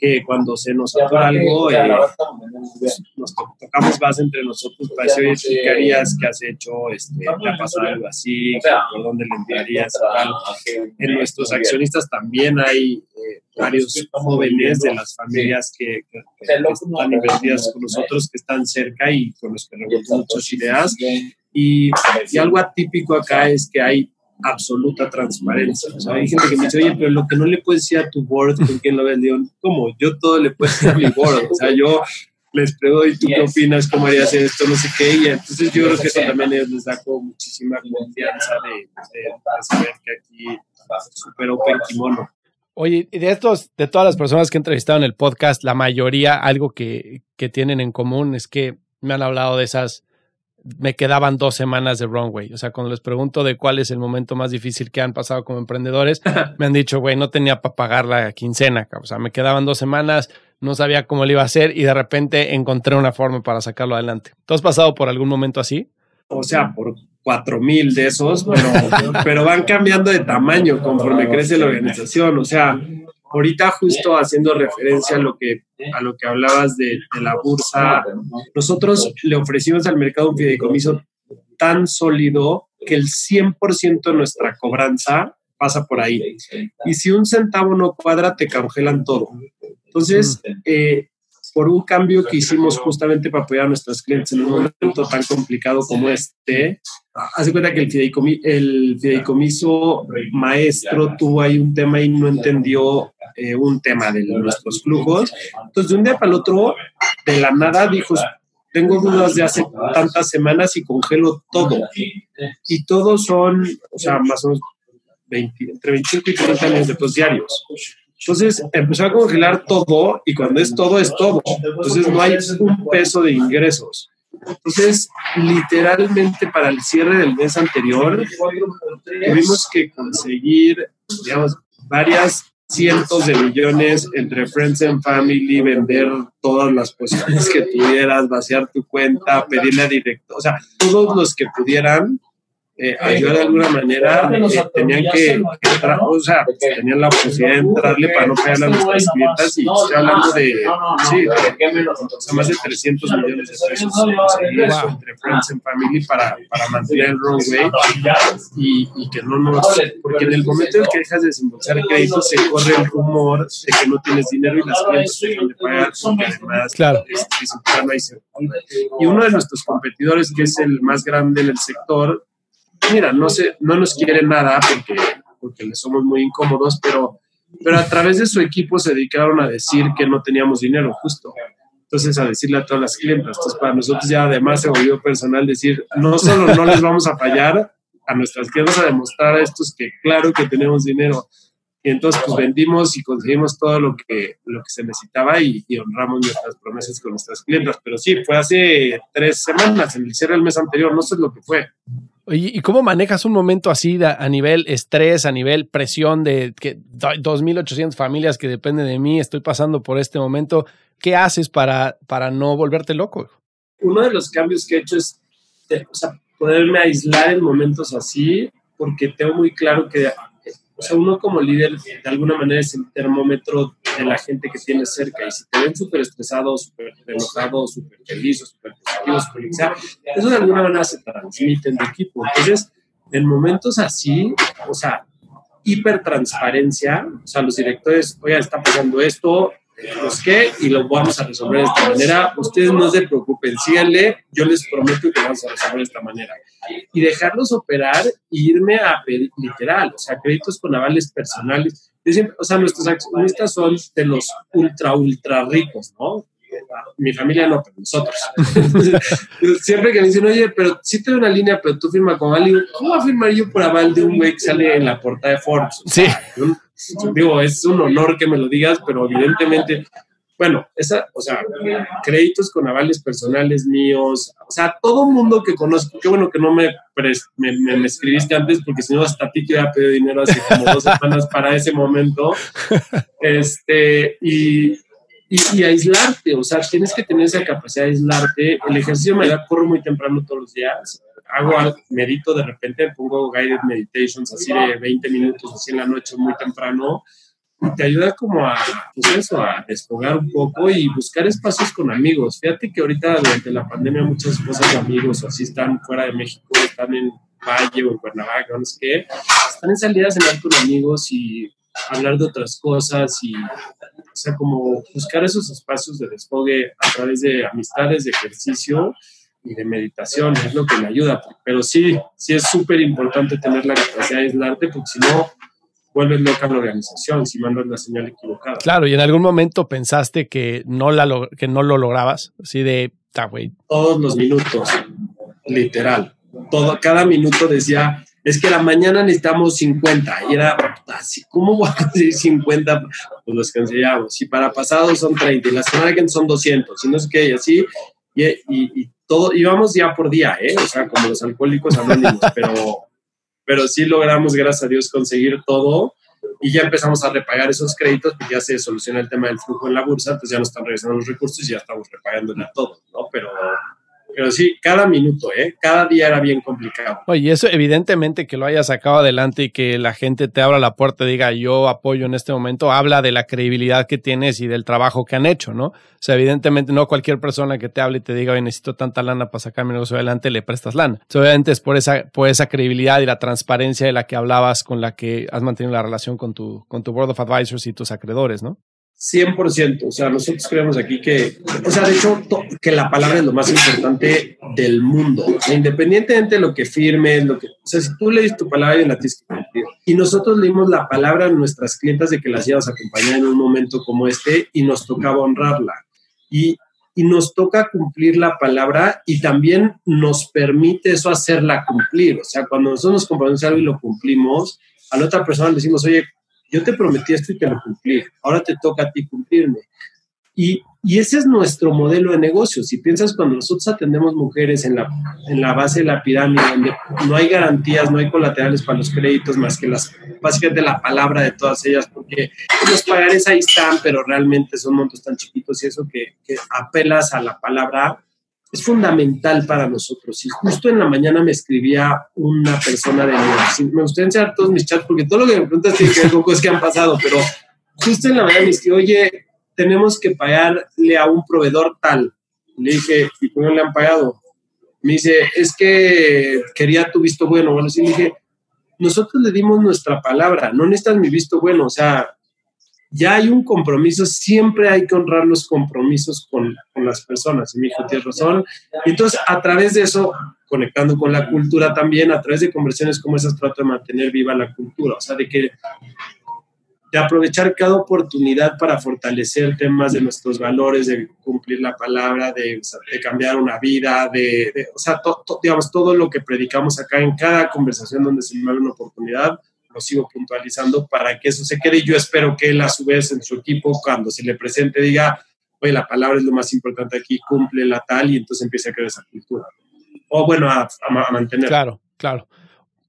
que cuando se nos atora algo, eh, pues, nos tocamos base entre nosotros para decir, oye, ¿qué harías? ¿Qué has hecho? Este, ¿Te ha pasado algo así? ¿Por dónde le enviarías? En nuestros accionistas también hay eh, varios jóvenes de las familias que, que, que, están invertidas con nosotros, que están cerca y con los que rebotamos muchas ideas. Y, y algo atípico acá es que hay absoluta transparencia. O sea, hay gente que me dice, oye, pero lo que no le puedes decir a tu board, ¿con quién lo ves? León? ¿cómo? Yo todo le puedo decir a mi board. O sea, yo les pregunto, ¿y tú qué opinas? ¿Cómo harías esto? No sé qué. Y entonces yo creo que eso también les da como muchísima confianza de, de, de saber que aquí super open kimono. Oye, de estos, de todas las personas que he entrevistado en el podcast, la mayoría, algo que, que tienen en común es que me han hablado de esas me quedaban dos semanas de runway. O sea, cuando les pregunto de cuál es el momento más difícil que han pasado como emprendedores, me han dicho, güey, no tenía para pagar la quincena. O sea, me quedaban dos semanas, no sabía cómo lo iba a hacer y de repente encontré una forma para sacarlo adelante. ¿Tú has pasado por algún momento así? O sea, por cuatro mil de esos, pero, pero van cambiando de tamaño conforme crece la organización. O sea, ahorita justo haciendo referencia a lo que, a lo que hablabas de, de la bursa, nosotros le ofrecimos al mercado un fideicomiso tan sólido que el 100% de nuestra cobranza pasa por ahí. Y si un centavo no cuadra, te congelan todo. Entonces, eh, por un cambio que hicimos justamente para apoyar a nuestros clientes en un momento tan complicado como este, hace cuenta que el, fideicomiso, el fideicomiso maestro tuvo ahí un tema y no entendió eh, un tema de nuestros flujos. Entonces, de un día para el otro, de la nada dijo, tengo dudas de hace tantas semanas y congelo todo. Y todos son, o sea, más o menos 20, entre 25 y 30 años de pues, diarios. Entonces empezó a congelar todo y cuando es todo, es todo. Entonces no hay un peso de ingresos. Entonces, literalmente para el cierre del mes anterior, tuvimos que conseguir, digamos, varias cientos de millones entre Friends and Family, vender todas las posiciones que tuvieras, vaciar tu cuenta, pedirle a directo, o sea, todos los que pudieran eh, ayudar de alguna manera, eh, tenían que, entrar, o sea, tenían la posibilidad de entrarle para no pagar a nuestras clientas y estoy hablando de, sí, más de 300 millones de pesos entre Friends and Family para, para mantener el runway y, y que no nos, porque en el momento en que dejas de desembolsar el crédito se corre el rumor de que no tienes dinero y las clientes dejan de pagar porque además claro. es, es, y uno de nuestros competidores que es el más grande en el sector mira, no, sé, no nos quiere nada porque, porque le somos muy incómodos, pero, pero a través de su equipo se dedicaron a decir que no teníamos dinero, justo. Entonces, a decirle a todas las clientas. Entonces, para nosotros ya además se volvió personal decir, no solo no les vamos a fallar a nuestras clientes a demostrar a estos que claro que tenemos dinero. Y entonces, pues vendimos y conseguimos todo lo que, lo que se necesitaba y, y honramos nuestras promesas con nuestras clientas. Pero sí, fue hace tres semanas, en el cierre del mes anterior, no sé lo que fue. ¿Y cómo manejas un momento así a nivel estrés, a nivel presión de que 2.800 familias que dependen de mí, estoy pasando por este momento? ¿Qué haces para, para no volverte loco? Uno de los cambios que he hecho es poderme aislar en momentos así, porque tengo muy claro que o sea, uno como líder de alguna manera es el termómetro de la gente que tienes cerca y si te ven súper estresado, súper enojado, súper feliz súper positivo, super eso de alguna manera se transmite en tu equipo. Entonces, en momentos así, o sea, hipertransparencia, o sea, los directores, oiga, está pasando esto, los qué y lo vamos a resolver de esta manera. Ustedes no se preocupen, síganle, yo les prometo que vamos a resolver de esta manera. Y dejarlos operar e irme a pedir, literal, o sea, créditos con avales personales. o sea, nuestros accionistas son de los ultra, ultra ricos, ¿no? Mi familia no, pero nosotros. siempre que me dicen, oye, pero sí te doy una línea, pero tú firma con aval, ¿cómo va a firmar yo por aval de un güey que sale en la portada de Forbes? sí digo, es un honor que me lo digas, pero evidentemente, bueno, esa, o sea, créditos con avales personales míos, o sea, todo mundo que conozco, qué bueno que no me, me, me, escribiste antes, porque si no, hasta a ti te había pedido dinero hace como dos semanas para ese momento, este, y, y, y, aislarte, o sea, tienes que tener esa capacidad de aislarte. El ejercicio me da, corro muy temprano todos los días, hago, medito de repente, pongo guided meditations así de 20 minutos, así en la noche, muy temprano, y te ayuda como a, pues eso, a desfogar un poco y buscar espacios con amigos. Fíjate que ahorita durante la pandemia muchas cosas de amigos así están fuera de México, están en Valle o en Cuernavaca, no sé qué, están en salidas a cenar con amigos y hablar de otras cosas y, o sea, como buscar esos espacios de desfogue a través de amistades, de ejercicio y de meditación, es lo que me ayuda. Pero sí, sí es súper importante tener la capacidad de aislarte, porque si no, vuelves loca la organización, si mandas la señal equivocada. Claro, y en algún momento pensaste que no, la que no lo lograbas, así de, ah, güey. Todos los minutos, literal. Todo, cada minuto decía, es que la mañana necesitamos 50 y era así, ¿cómo voy a conseguir 50? Pues los cancelamos. Si para pasado son 30 y la semana que son 200, y no sé qué, y así, y, y, todo, íbamos día por día, ¿eh? O sea, como los alcohólicos anónimos, pero, pero sí logramos, gracias a Dios, conseguir todo y ya empezamos a repagar esos créditos porque ya se soluciona el tema del flujo en la bolsa, entonces ya nos están regresando los recursos y ya estamos repagando a todo, ¿no? Pero pero sí, cada minuto, ¿eh? Cada día era bien complicado. Oye, eso evidentemente que lo hayas sacado adelante y que la gente te abra la puerta y diga yo apoyo en este momento, habla de la credibilidad que tienes y del trabajo que han hecho, ¿no? O sea, evidentemente no cualquier persona que te hable y te diga, oye, necesito tanta lana para sacar mi negocio adelante, le prestas lana. obviamente es por esa, por esa credibilidad y la transparencia de la que hablabas con la que has mantenido la relación con tu, con tu Board of Advisors y tus acreedores, ¿no? 100%, o sea, nosotros creemos aquí que, o sea, de hecho, que la palabra es lo más importante del mundo, independientemente de lo que firmes, lo que, o sea, si tú lees tu palabra y la tienes que cumplir. Y nosotros leímos la palabra a nuestras clientas de que las íbamos a acompañar en un momento como este y nos tocaba honrarla. Y, y nos toca cumplir la palabra y también nos permite eso hacerla cumplir. O sea, cuando nosotros nos comprometemos algo y lo cumplimos, a la otra persona le decimos, oye, yo te prometí esto y te lo cumplí, ahora te toca a ti cumplirme. Y, y, ese es nuestro modelo de negocio. Si piensas cuando nosotros atendemos mujeres en la, en la base de la pirámide, donde no hay garantías, no hay colaterales para los créditos, más que las, básicamente la palabra de todas ellas, porque los pagares ahí están, pero realmente son montos tan chiquitos y eso que, que apelas a la palabra, es fundamental para nosotros. Y justo en la mañana me escribía una persona de mi Me gustaría enseñar todos mis chats porque todo lo que me preguntas tiene que ver que han pasado, pero justo en la mañana me escribió, oye, tenemos que pagarle a un proveedor tal. Le dije, ¿y cómo le han pagado? Me dice, es que quería tu visto bueno. Bueno, sí, le dije, nosotros le dimos nuestra palabra, no necesitas mi visto bueno, o sea, ya hay un compromiso, siempre hay que honrar los compromisos con, con las personas. Y mi hijo tiene razón. Y entonces, a través de eso, conectando con la cultura también, a través de conversaciones como esas, trato de mantener viva la cultura, o sea, de que de aprovechar cada oportunidad para fortalecer temas de nuestros valores, de cumplir la palabra, de, de cambiar una vida, de, o sea, digamos, todo lo que predicamos acá en cada conversación donde se me da una oportunidad, lo sigo puntualizando para que eso se quede y yo espero que él a su vez en su equipo cuando se le presente diga, oye, la palabra es lo más importante aquí, cumple la tal y entonces empiece a crear esa cultura. O bueno, a, a, mantener. Claro, claro.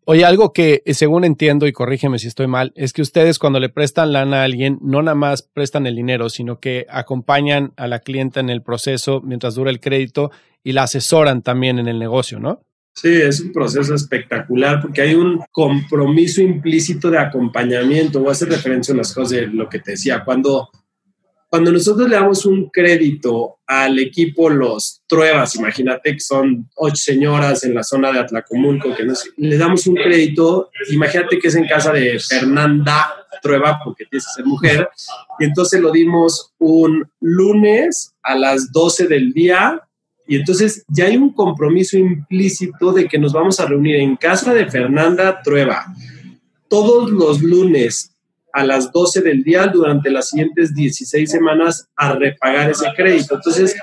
Oye, algo que según entiendo, y corrígeme si estoy mal, es que ustedes cuando le prestan lana a alguien, no nada más prestan el dinero, sino que acompañan a la clienta en el proceso mientras dura el crédito y la asesoran también en el negocio, ¿no? Sí, es un proceso espectacular porque hay un compromiso implícito de acompañamiento. Voy a hacer referencia a las cosas de lo que te decía. Cuando, cuando nosotros le damos un crédito al equipo Los Truebas, imagínate que son ocho señoras en la zona de Atlacomulco, que nos, le damos un crédito, imagínate que es en casa de Fernanda Trueba, porque tiene que ser mujer, y entonces lo dimos un lunes a las 12 del día y entonces ya hay un compromiso implícito de que nos vamos a reunir en casa de Fernanda Trueba todos los lunes a las 12 del día durante las siguientes 16 semanas a repagar ese crédito. Entonces,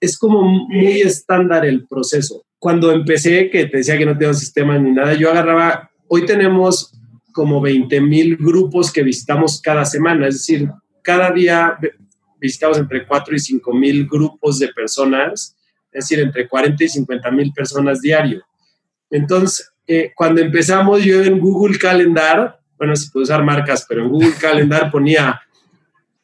es como muy estándar el proceso. Cuando empecé, que te decía que no tengo sistema ni nada, yo agarraba, hoy tenemos como 20 mil grupos que visitamos cada semana, es decir, cada día visitamos entre 4 y 5 mil grupos de personas, es decir, entre 40 y 50 mil personas diario. Entonces, eh, cuando empezamos yo en Google Calendar, bueno, se puede usar marcas, pero en Google Calendar ponía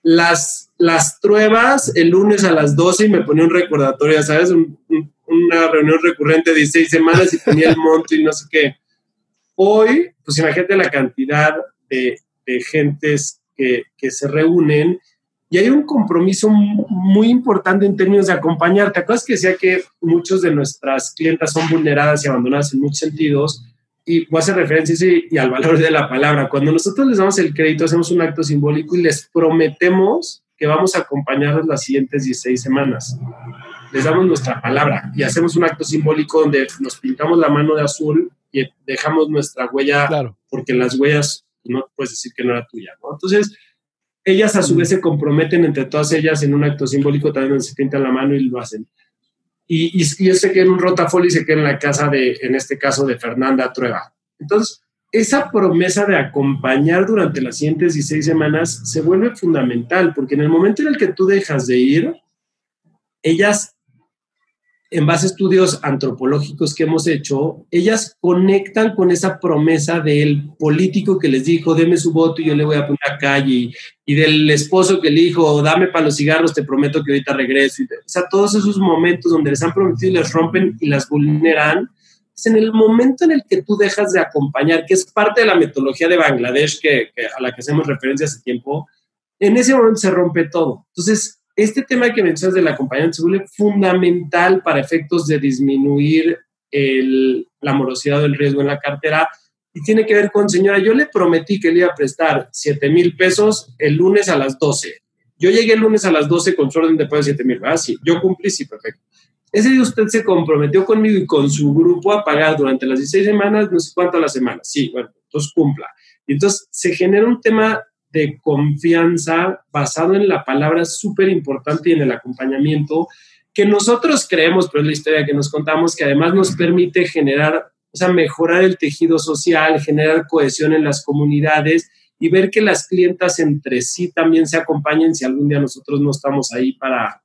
las, las pruebas el lunes a las 12 y me ponía un recordatorio, ¿sabes? una reunión recurrente de 16 semanas y ponía el monto y no sé qué. Hoy, pues imagínate la cantidad de, de gentes que, que se reúnen y hay un compromiso muy importante en términos de acompañar. ¿Te acuerdas que decía que muchos de nuestras clientas son vulneradas y abandonadas en muchos sentidos? Y voy a hacer referencia y al valor de la palabra. Cuando nosotros les damos el crédito, hacemos un acto simbólico y les prometemos que vamos a acompañarlos las siguientes 16 semanas. Les damos nuestra palabra y hacemos un acto simbólico donde nos pintamos la mano de azul y dejamos nuestra huella, claro. porque las huellas no puedes decir que no era tuya. ¿no? Entonces, ellas a su vez se comprometen entre todas ellas en un acto simbólico, también se pintan la mano y lo hacen. Y, y, y se queda en un rotafolio y se queda en la casa de, en este caso, de Fernanda Trueba. Entonces, esa promesa de acompañar durante las siguientes 16 semanas se vuelve fundamental, porque en el momento en el que tú dejas de ir, ellas en base a estudios antropológicos que hemos hecho, ellas conectan con esa promesa del político que les dijo, deme su voto y yo le voy a poner a calle, y, del esposo que le dijo, dame para los cigarros, te prometo que ahorita regreso. o sea, todos esos momentos donde les han prometido y les rompen y las vulneran, es en el momento en el que tú dejas de acompañar, que es parte de la metodología de Bangladesh que, a la que hacemos referencia hace tiempo, en ese momento se rompe todo. Entonces, este tema que mencionas del acompañamiento se vuelve fundamental para efectos de disminuir la morosidad del riesgo en la cartera y tiene que ver con, señora, yo le prometí que le iba a prestar 7 mil pesos el lunes a las 12. Yo llegué el lunes a las 12 con su orden de pago de 7 mil. Ah, sí, yo cumplí, sí, perfecto. Ese día usted se comprometió conmigo y con su grupo a pagar durante las 16 semanas, no sé cuánto a la semana. Sí, bueno, entonces cumpla. Y entonces se genera un tema de confianza basado en la palabra súper importante y en el acompañamiento que nosotros creemos, pero es la historia que nos contamos, que además nos permite generar, o sea, mejorar el tejido social, generar cohesión en las comunidades y ver que las clientas entre sí también se acompañen si algún día nosotros no estamos ahí para,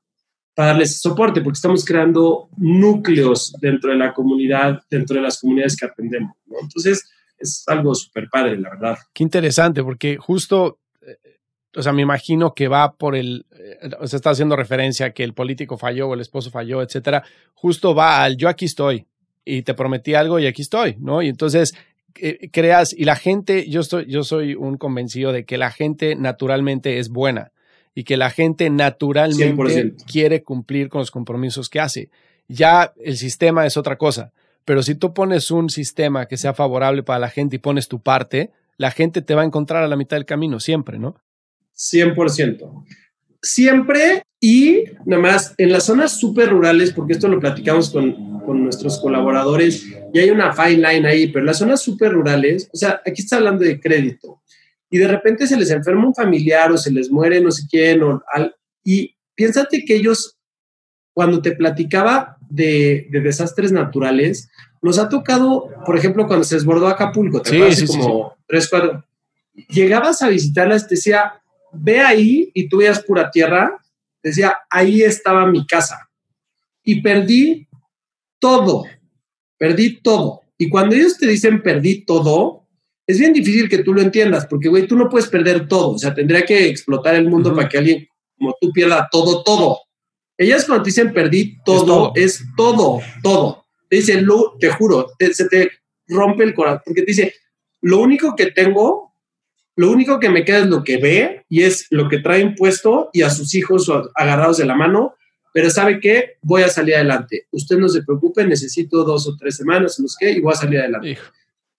darles soporte, porque estamos creando núcleos dentro de la comunidad, dentro de las comunidades que atendemos. Entonces, es algo súper padre, la verdad. Qué interesante, porque justo eh, o sea, me imagino que va por el, eh, o sea, está haciendo referencia a que el político falló o el esposo falló, etcétera, justo va al yo aquí estoy y te prometí algo y aquí estoy, ¿no? Y entonces eh, creas, y la gente, yo, estoy, yo soy un convencido de que la gente naturalmente es buena y que la gente naturalmente quiere cumplir con los compromisos que hace. Ya el sistema es otra cosa, pero si tú pones un sistema que sea favorable para la gente y pones tu parte, la gente te va a encontrar a la mitad del camino, siempre, ¿no? 100%. Siempre y nada más en las zonas súper rurales, porque esto lo platicamos con, con, nuestros colaboradores y hay una fine line ahí, pero en las zonas súper rurales, o sea, aquí está hablando de crédito y de repente se les enferma un familiar o se les muere no sé quién, y piénsate que ellos, cuando te platicaba de, de, desastres naturales, nos ha tocado, por ejemplo, cuando se desbordó Acapulco, ¿te sí, como tres, cuatro. Llegabas a visitarlas, te decía, ve ahí y tú veías pura tierra, decía, ahí estaba mi casa. Y perdí todo, perdí todo. Y cuando ellos te dicen perdí todo, es bien difícil que tú lo entiendas, porque, güey, tú no puedes perder todo. O sea, tendría que explotar el mundo para que alguien como tú pierda todo, todo. Ellas cuando te dicen perdí todo, es todo, todo. Te dicen, te juro, se te rompe el corazón, porque te dice, lo único que tengo lo único que me queda es lo que ve y es lo que trae impuesto y a sus hijos agarrados de la mano, pero sabe que voy a salir adelante. Usted no se preocupe, necesito dos o tres semanas, no sé qué, y voy a salir adelante.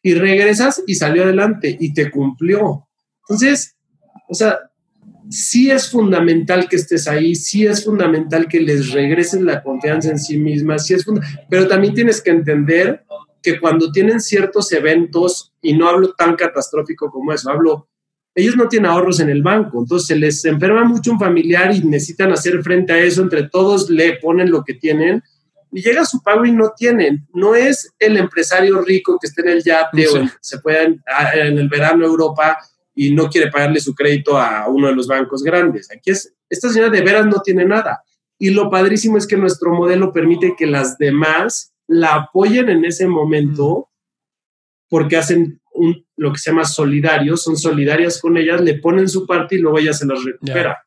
Y regresas y salió adelante y te cumplió. Entonces, o sea, sí es fundamental que estés ahí, sí es fundamental que les regreses la confianza en sí mismas, sí es pero también tienes que entender que cuando tienen ciertos eventos, y no hablo tan catastrófico como eso, hablo, ellos no tienen ahorros en el banco, entonces se les enferma mucho un familiar y necesitan hacer frente a eso, entre todos le ponen lo que tienen y llega su pago y no tienen. No es el empresario rico que esté en el yate o se pueda en el verano Europa y no quiere pagarle su crédito a uno de los bancos grandes. Aquí es, esta señora de veras no tiene nada. Y lo padrísimo es que nuestro modelo permite que las demás la apoyen en ese momento porque hacen un, lo que se llama solidarios, son solidarias con ellas, le ponen su parte y luego ella se las recupera.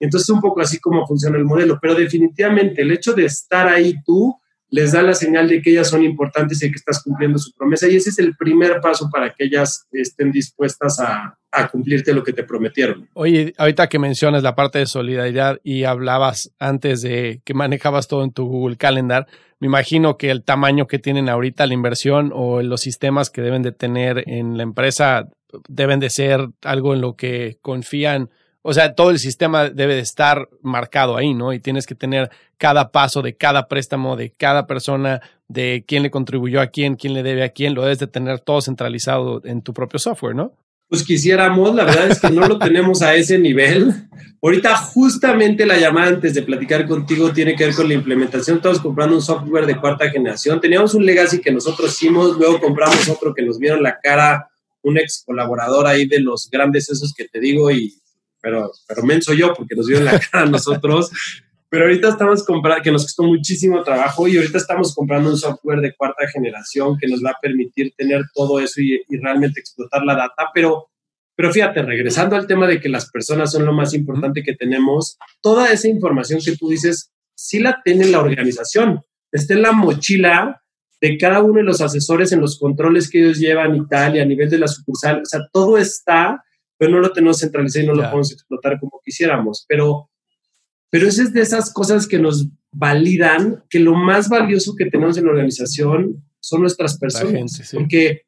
Entonces, un poco así como funciona el modelo, pero definitivamente el hecho de estar ahí tú les da la señal de que ellas son importantes y que estás cumpliendo su promesa y ese es el primer paso para que ellas estén dispuestas a, a cumplirte lo que te prometieron. Oye, ahorita que mencionas la parte de solidaridad y hablabas antes de que manejabas todo en tu Google Calendar, me imagino que el tamaño que tienen ahorita la inversión o los sistemas que deben de tener en la empresa deben de ser algo en lo que confían. O sea, todo el sistema debe de estar marcado ahí, ¿no? Y tienes que tener cada paso de cada préstamo, de cada persona, de quién le contribuyó a quién, quién le debe a quién, lo debes de tener todo centralizado en tu propio software, ¿no? Pues quisiéramos, la verdad es que no lo tenemos a ese nivel. Ahorita justamente la llamada antes de platicar contigo tiene que ver con la implementación. Estamos comprando un software de cuarta generación. Teníamos un legacy que nosotros hicimos, luego compramos otro que nos vieron la cara, un ex colaborador ahí de los grandes esos que te digo, y, pero, pero menso yo porque nos vieron la cara a nosotros. Pero ahorita estamos comprando, que nos costó muchísimo trabajo y ahorita estamos comprando un software de cuarta generación que nos va a permitir tener todo eso y, realmente explotar la data. Pero, pero fíjate, regresando al tema de que las personas son lo más importante que tenemos, toda esa información que tú dices, sí la tiene la organización. Está en la mochila de cada uno de los asesores en los controles que ellos llevan y tal, y a nivel de la sucursal. O sea, todo está, pero no lo tenemos centralizado y no lo podemos explotar como quisiéramos. Pero pero esa es de esas cosas que nos validan que lo más valioso que tenemos en la organización son nuestras personas. Porque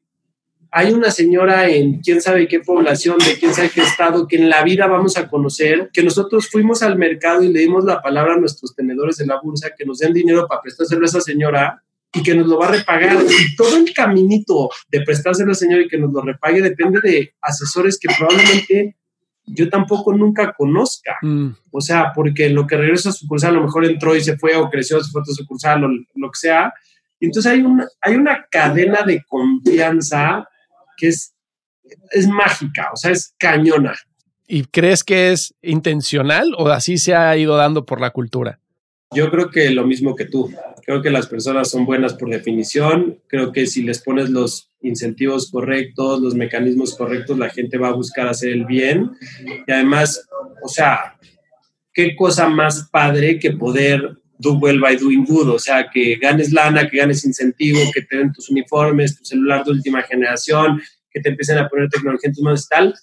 hay una señora en quién sabe qué población, de quién sabe qué estado, que en la vida vamos a conocer, que nosotros fuimos al mercado y le dimos la palabra a nuestros tenedores de la bolsa que nos den dinero para prestárselo a esa señora y que nos lo va a repagar. Y todo el caminito de prestárselo a esa señora y que nos lo repague depende de asesores que probablemente yo tampoco nunca conozca. Mm. O sea, porque lo que regresa a su sucursal a lo mejor entró y se fue o creció, se fue a su sucursal o lo que sea. Y entonces hay una, hay una cadena de confianza que es, es mágica, o sea, es cañona. ¿Y crees que es intencional o así se ha ido dando por la cultura? Yo creo que lo mismo que tú. Creo que las personas son buenas por definición. Creo que si les pones los incentivos correctos, los mecanismos correctos, la gente va a buscar hacer el bien. Y además, o sea, qué cosa más padre que poder do well by doing good, o sea, que ganes lana, que ganes incentivo, que te den tus uniformes, tu celular de última generación, que te empiecen a poner tecnología en tus manos y tal,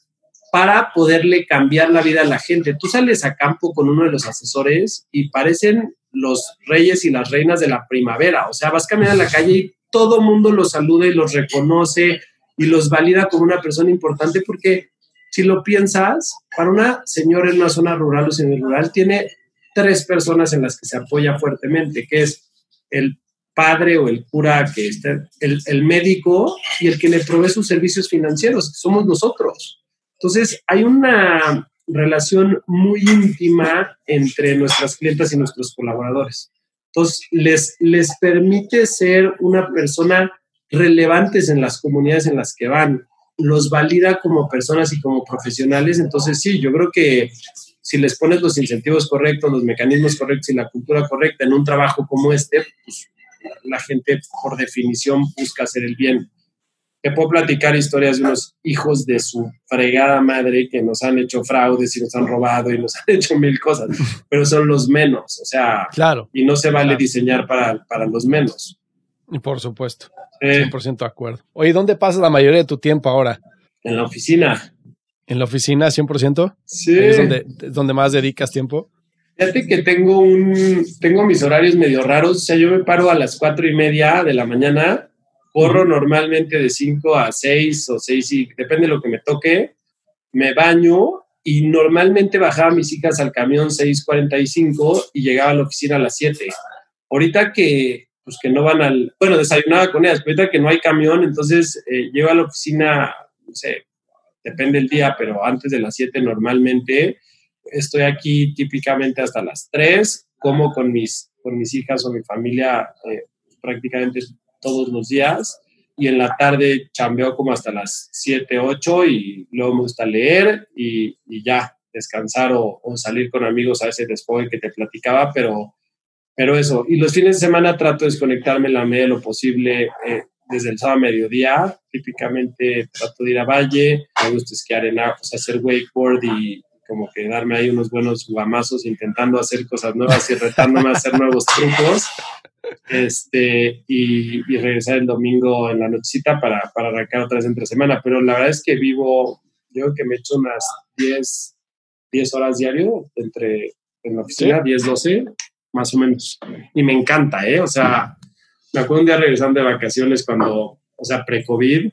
para poderle cambiar la vida a la gente. Tú sales a campo con uno de los asesores y parecen los reyes y las reinas de la primavera, o sea, vas caminando en la calle y todo mundo los saluda y los reconoce y los valida como una persona importante porque si lo piensas, para una señora en una zona rural o semi-rural tiene tres personas en las que se apoya fuertemente, que es el padre o el cura que está, el, el médico y el que le provee sus servicios financieros, que somos nosotros. Entonces, hay una relación muy íntima entre nuestras clientes y nuestros colaboradores. Entonces, les, les permite ser una persona relevantes en las comunidades en las que van, los valida como personas y como profesionales. Entonces, sí, yo creo que si les pones los incentivos correctos, los mecanismos correctos y la cultura correcta en un trabajo como este, pues la gente por definición busca hacer el bien. Te puedo platicar historias de unos hijos de su fregada madre que nos han hecho fraudes y nos han robado y nos han hecho mil cosas, pero son los menos, o sea, claro, y no se vale diseñar para, para los menos. Por supuesto, 100% de acuerdo. Oye, ¿dónde pasas la mayoría de tu tiempo ahora? En la oficina. ¿En la oficina 100%? Sí. ¿Es donde, donde más dedicas tiempo? Fíjate que tengo un, tengo mis horarios medio raros, o sea, yo me paro a las cuatro y media de la mañana, corro normalmente de 5 a 6 o 6 y depende de lo que me toque, me baño y normalmente bajaba mis hijas al camión 6.45 y llegaba a la oficina a las 7. Ahorita que, pues que no van al, bueno, desayunaba con ellas, pero ahorita que no hay camión, entonces eh, llego a la oficina, no sé, depende el día, pero antes de las 7 normalmente estoy aquí típicamente hasta las 3, como con mis, con mis hijas o mi familia eh, prácticamente todos los días y en la tarde chambeo como hasta las 7, 8 y luego me gusta leer y, y ya descansar o, o, salir con amigos a ese desfogue que te platicaba, pero, pero eso. Y los fines de semana trato de desconectarme la medida de lo posible eh, desde el sábado a mediodía. Típicamente trato de ir a Valle, me gusta esquiar en agua, o hacer wakeboard y, como que darme ahí unos buenos guamazos intentando hacer cosas nuevas y retándome a hacer nuevos trucos. Este, y, y, regresar el domingo en la nochecita para, para arrancar otra vez entre semana. Pero la verdad es que vivo, yo creo que me echo unas 10, 10 horas diario entre en la oficina, ¿Sí? 10, 12, más o menos. Y me encanta, ¿eh? O sea, me acuerdo un día regresando de vacaciones cuando, o sea, pre-COVID,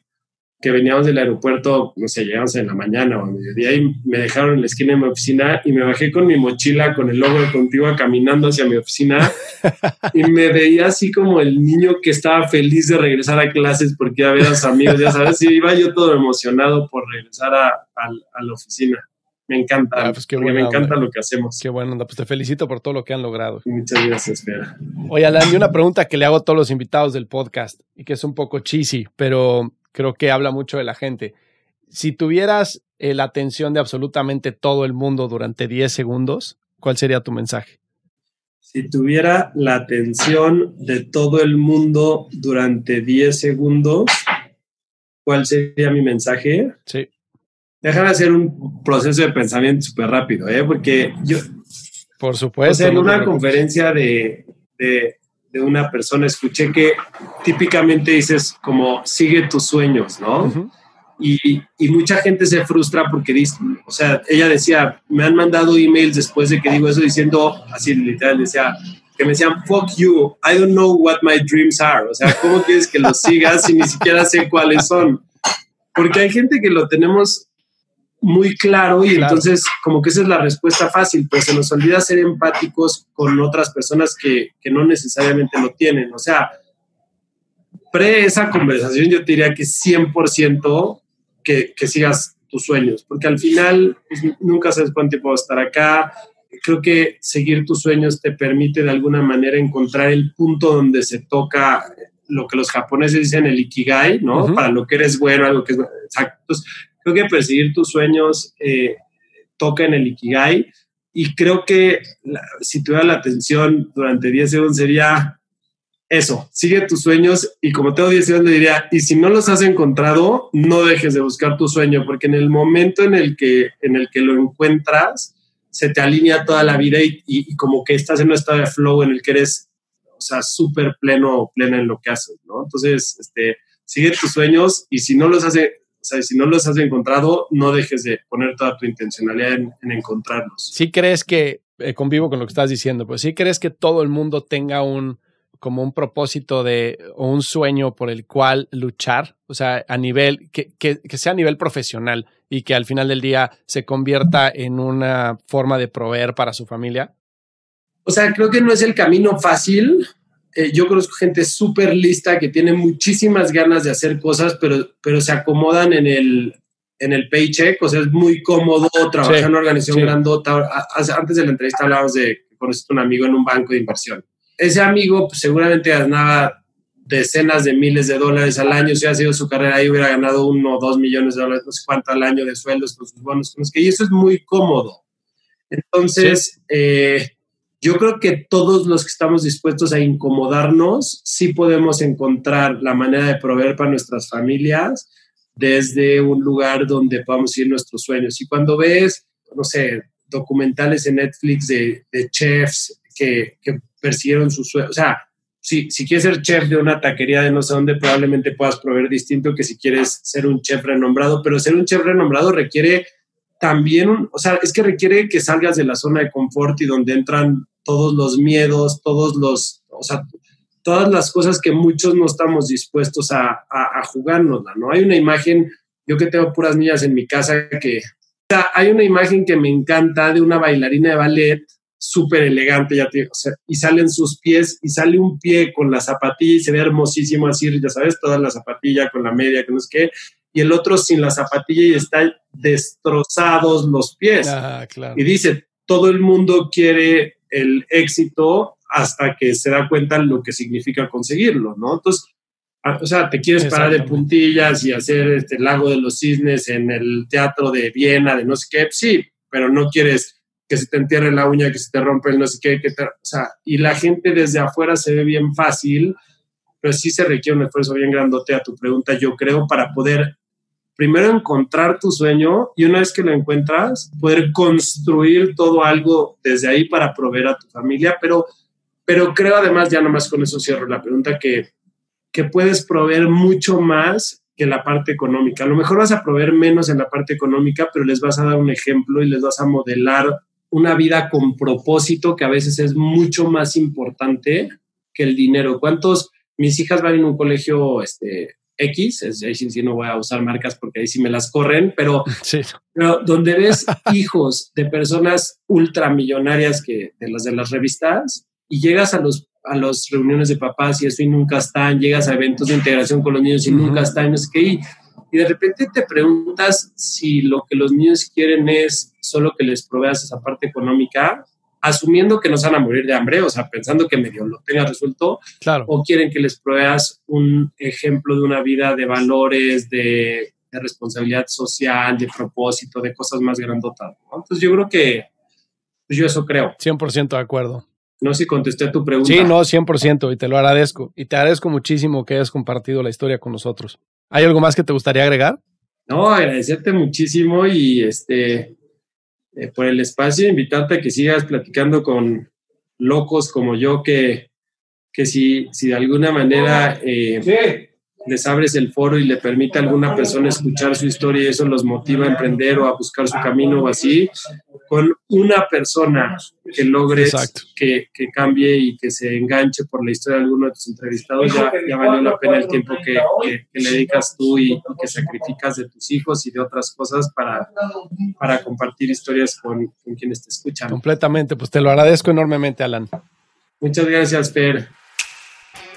que veníamos del aeropuerto, no sé, llegamos en la mañana o a mediodía y me dejaron en la esquina de mi oficina y me bajé con mi mochila, con el logo de Contigo caminando hacia mi oficina y me veía así como el niño que estaba feliz de regresar a clases porque iba a ver a sus amigos, ya sabes, y iba yo todo emocionado por regresar a, a, a la oficina. Me encanta, ah, pues me encanta lo que hacemos. Qué bueno, pues te felicito por todo lo que han logrado. Muchas gracias, Vera. Oye, Alan, y una pregunta que le hago a todos los invitados del podcast y que es un poco cheesy, pero creo que habla mucho de la gente. Si tuvieras eh, la atención de absolutamente todo el mundo durante 10 segundos, ¿cuál sería tu mensaje? Si tuviera la atención de todo el mundo durante 10 segundos, ¿cuál sería mi mensaje? Sí. Déjame hacer un proceso de pensamiento súper rápido, ¿eh? porque yo... Por supuesto. O sea, en una conferencia de, de, de una persona, escuché que típicamente dices como sigue tus sueños, ¿no? Uh -huh. y, y, mucha gente se frustra porque dice, o sea, ella decía, me han mandado emails después de que digo eso diciendo, así literal, decía, que me decían, fuck you, I don't know what my dreams are. O sea, ¿cómo quieres que los sigas si ni siquiera sé cuáles son? Porque hay gente que lo tenemos muy claro y claro. entonces como que esa es la respuesta fácil, pero se nos olvida ser empáticos con otras personas que, que no necesariamente lo tienen. O sea, pre esa conversación yo te diría que 100% que, que sigas tus sueños, porque al final pues, nunca sabes cuánto tiempo vas a estar acá. Creo que seguir tus sueños te permite de alguna manera encontrar el punto donde se toca lo que los japoneses dicen el ikigai, ¿no? Uh -huh. Para lo que eres bueno, algo que es exacto. Entonces, creo que perseguir tus sueños eh, toca en el Ikigai y creo que la, si tuviera la atención durante 10 segundos sería eso, sigue tus sueños y como tengo 10 años le diría, y si no los has encontrado, no dejes de buscar tu sueño, porque en el momento en el que, en el que lo encuentras, se te alinea toda la vida y, como que estás en un estado de flow en el que eres, o sea, súper pleno o plena en lo que haces, ¿no? Entonces, este, sigue tus sueños y si no los has, o sea, si no los has encontrado, no dejes de poner toda tu intencionalidad en, encontrarlos. ¿Sí crees que, eh, convivo con lo que estás diciendo, pues sí crees que todo el mundo tenga un como un propósito de o un sueño por el cual luchar, o sea, a nivel, que, que, sea a nivel profesional y que al final del día se convierta en una forma de proveer para su familia? O sea, creo que no es el camino fácil. Eh, yo conozco gente súper lista que tiene muchísimas ganas de hacer cosas, pero, pero se acomodan en el, en el paycheck, o sea, es muy cómodo trabajar en una organización grandota. Antes de la entrevista hablábamos de que conociste un amigo en un banco de inversión ese amigo pues, seguramente ganaba decenas de miles de dólares al año, si ha sido su carrera ahí hubiera ganado uno o dos millones de dólares, no sé cuánto al año de sueldos con sus bonos, con que, y eso es muy cómodo. Entonces, eh, yo creo que todos los que estamos dispuestos a incomodarnos, sí podemos encontrar la manera de proveer para nuestras familias desde un lugar donde podamos ir nuestros sueños. Y cuando ves, no sé, documentales en Netflix de, de chefs que, que persiguieron su sueño. O sea, si, si quieres ser chef de una taquería de no sé dónde, probablemente puedas proveer distinto que si quieres ser un chef renombrado, pero ser un chef renombrado requiere también, o sea, es que requiere que salgas de la zona de confort y donde entran todos los miedos, todos los, o sea, todas las cosas que muchos no estamos dispuestos a, a, a jugárnosla, ¿no? Hay una imagen, yo que tengo puras niñas en mi casa que, o sea, hay una imagen que me encanta de una bailarina de ballet súper elegante, ya te, o sea, y salen sus pies y sale un pie con la zapatilla y se ve hermosísimo así, ya sabes, toda la zapatilla con la media, que no sé qué, y el otro sin la zapatilla y están destrozados los pies. Ah, y dice, todo el mundo quiere el éxito hasta que se da cuenta lo que significa conseguirlo, ¿no? Entonces, o sea, te quieres parar de puntillas y hacer este lago de los cisnes en el teatro de Viena, de no sé qué, sí, pero no quieres que se te entierre la uña, que se te rompe el no sé qué, que o sea, y la gente desde afuera se ve bien fácil, pero sí se requiere un esfuerzo bien grandote a tu pregunta, yo creo, para poder primero encontrar tu sueño y una vez que lo encuentras, poder construir todo algo desde ahí para proveer a tu familia, pero, pero creo además, ya nomás con eso cierro la pregunta, que, que puedes proveer mucho más que la parte económica. A lo mejor vas a proveer menos en la parte económica, pero les vas a dar un ejemplo y les vas a modelar una vida con propósito que a veces es mucho más importante que el dinero. ¿Cuántos? Mis hijas van en un colegio este, X, es, ahí sí, no voy a usar marcas porque ahí sí me las corren, pero, pero donde ves hijos de personas ultramillonarias que de las de las revistas y llegas a los a las reuniones de papás y eso y nunca están, llegas a eventos de integración con los niños y nunca están, no sé qué, y, y de repente te preguntas si lo que los niños quieren es solo que les proveas esa parte económica, asumiendo que no se van a morir de hambre, o sea, pensando que medio lo tengas resuelto, claro. o quieren que les proveas un ejemplo de una vida de valores, de, de responsabilidad social, de propósito, de cosas más grandotas. Entonces yo creo que pues yo eso creo. 100% de acuerdo. No sé si contesté tu pregunta. Sí, no, 100% y te lo agradezco. Y te agradezco muchísimo que hayas compartido la historia con nosotros. ¿Hay algo más que te gustaría agregar? No, agradecerte muchísimo y este eh, por el espacio, invitarte a que sigas platicando con locos como yo, que, que si, si de alguna manera eh, les abres el foro y le permite a alguna persona escuchar su historia y eso los motiva a emprender o a buscar su camino o así, con una persona que logres que, que, cambie y que se enganche por la historia de alguno de tus entrevistados, ya, ya valió la pena el tiempo que, que, le dedicas tú y, que sacrificas de tus hijos y de otras cosas para, para compartir historias con, con quienes te escuchan. Completamente, pues te lo agradezco enormemente, Alan. Muchas gracias, Fer.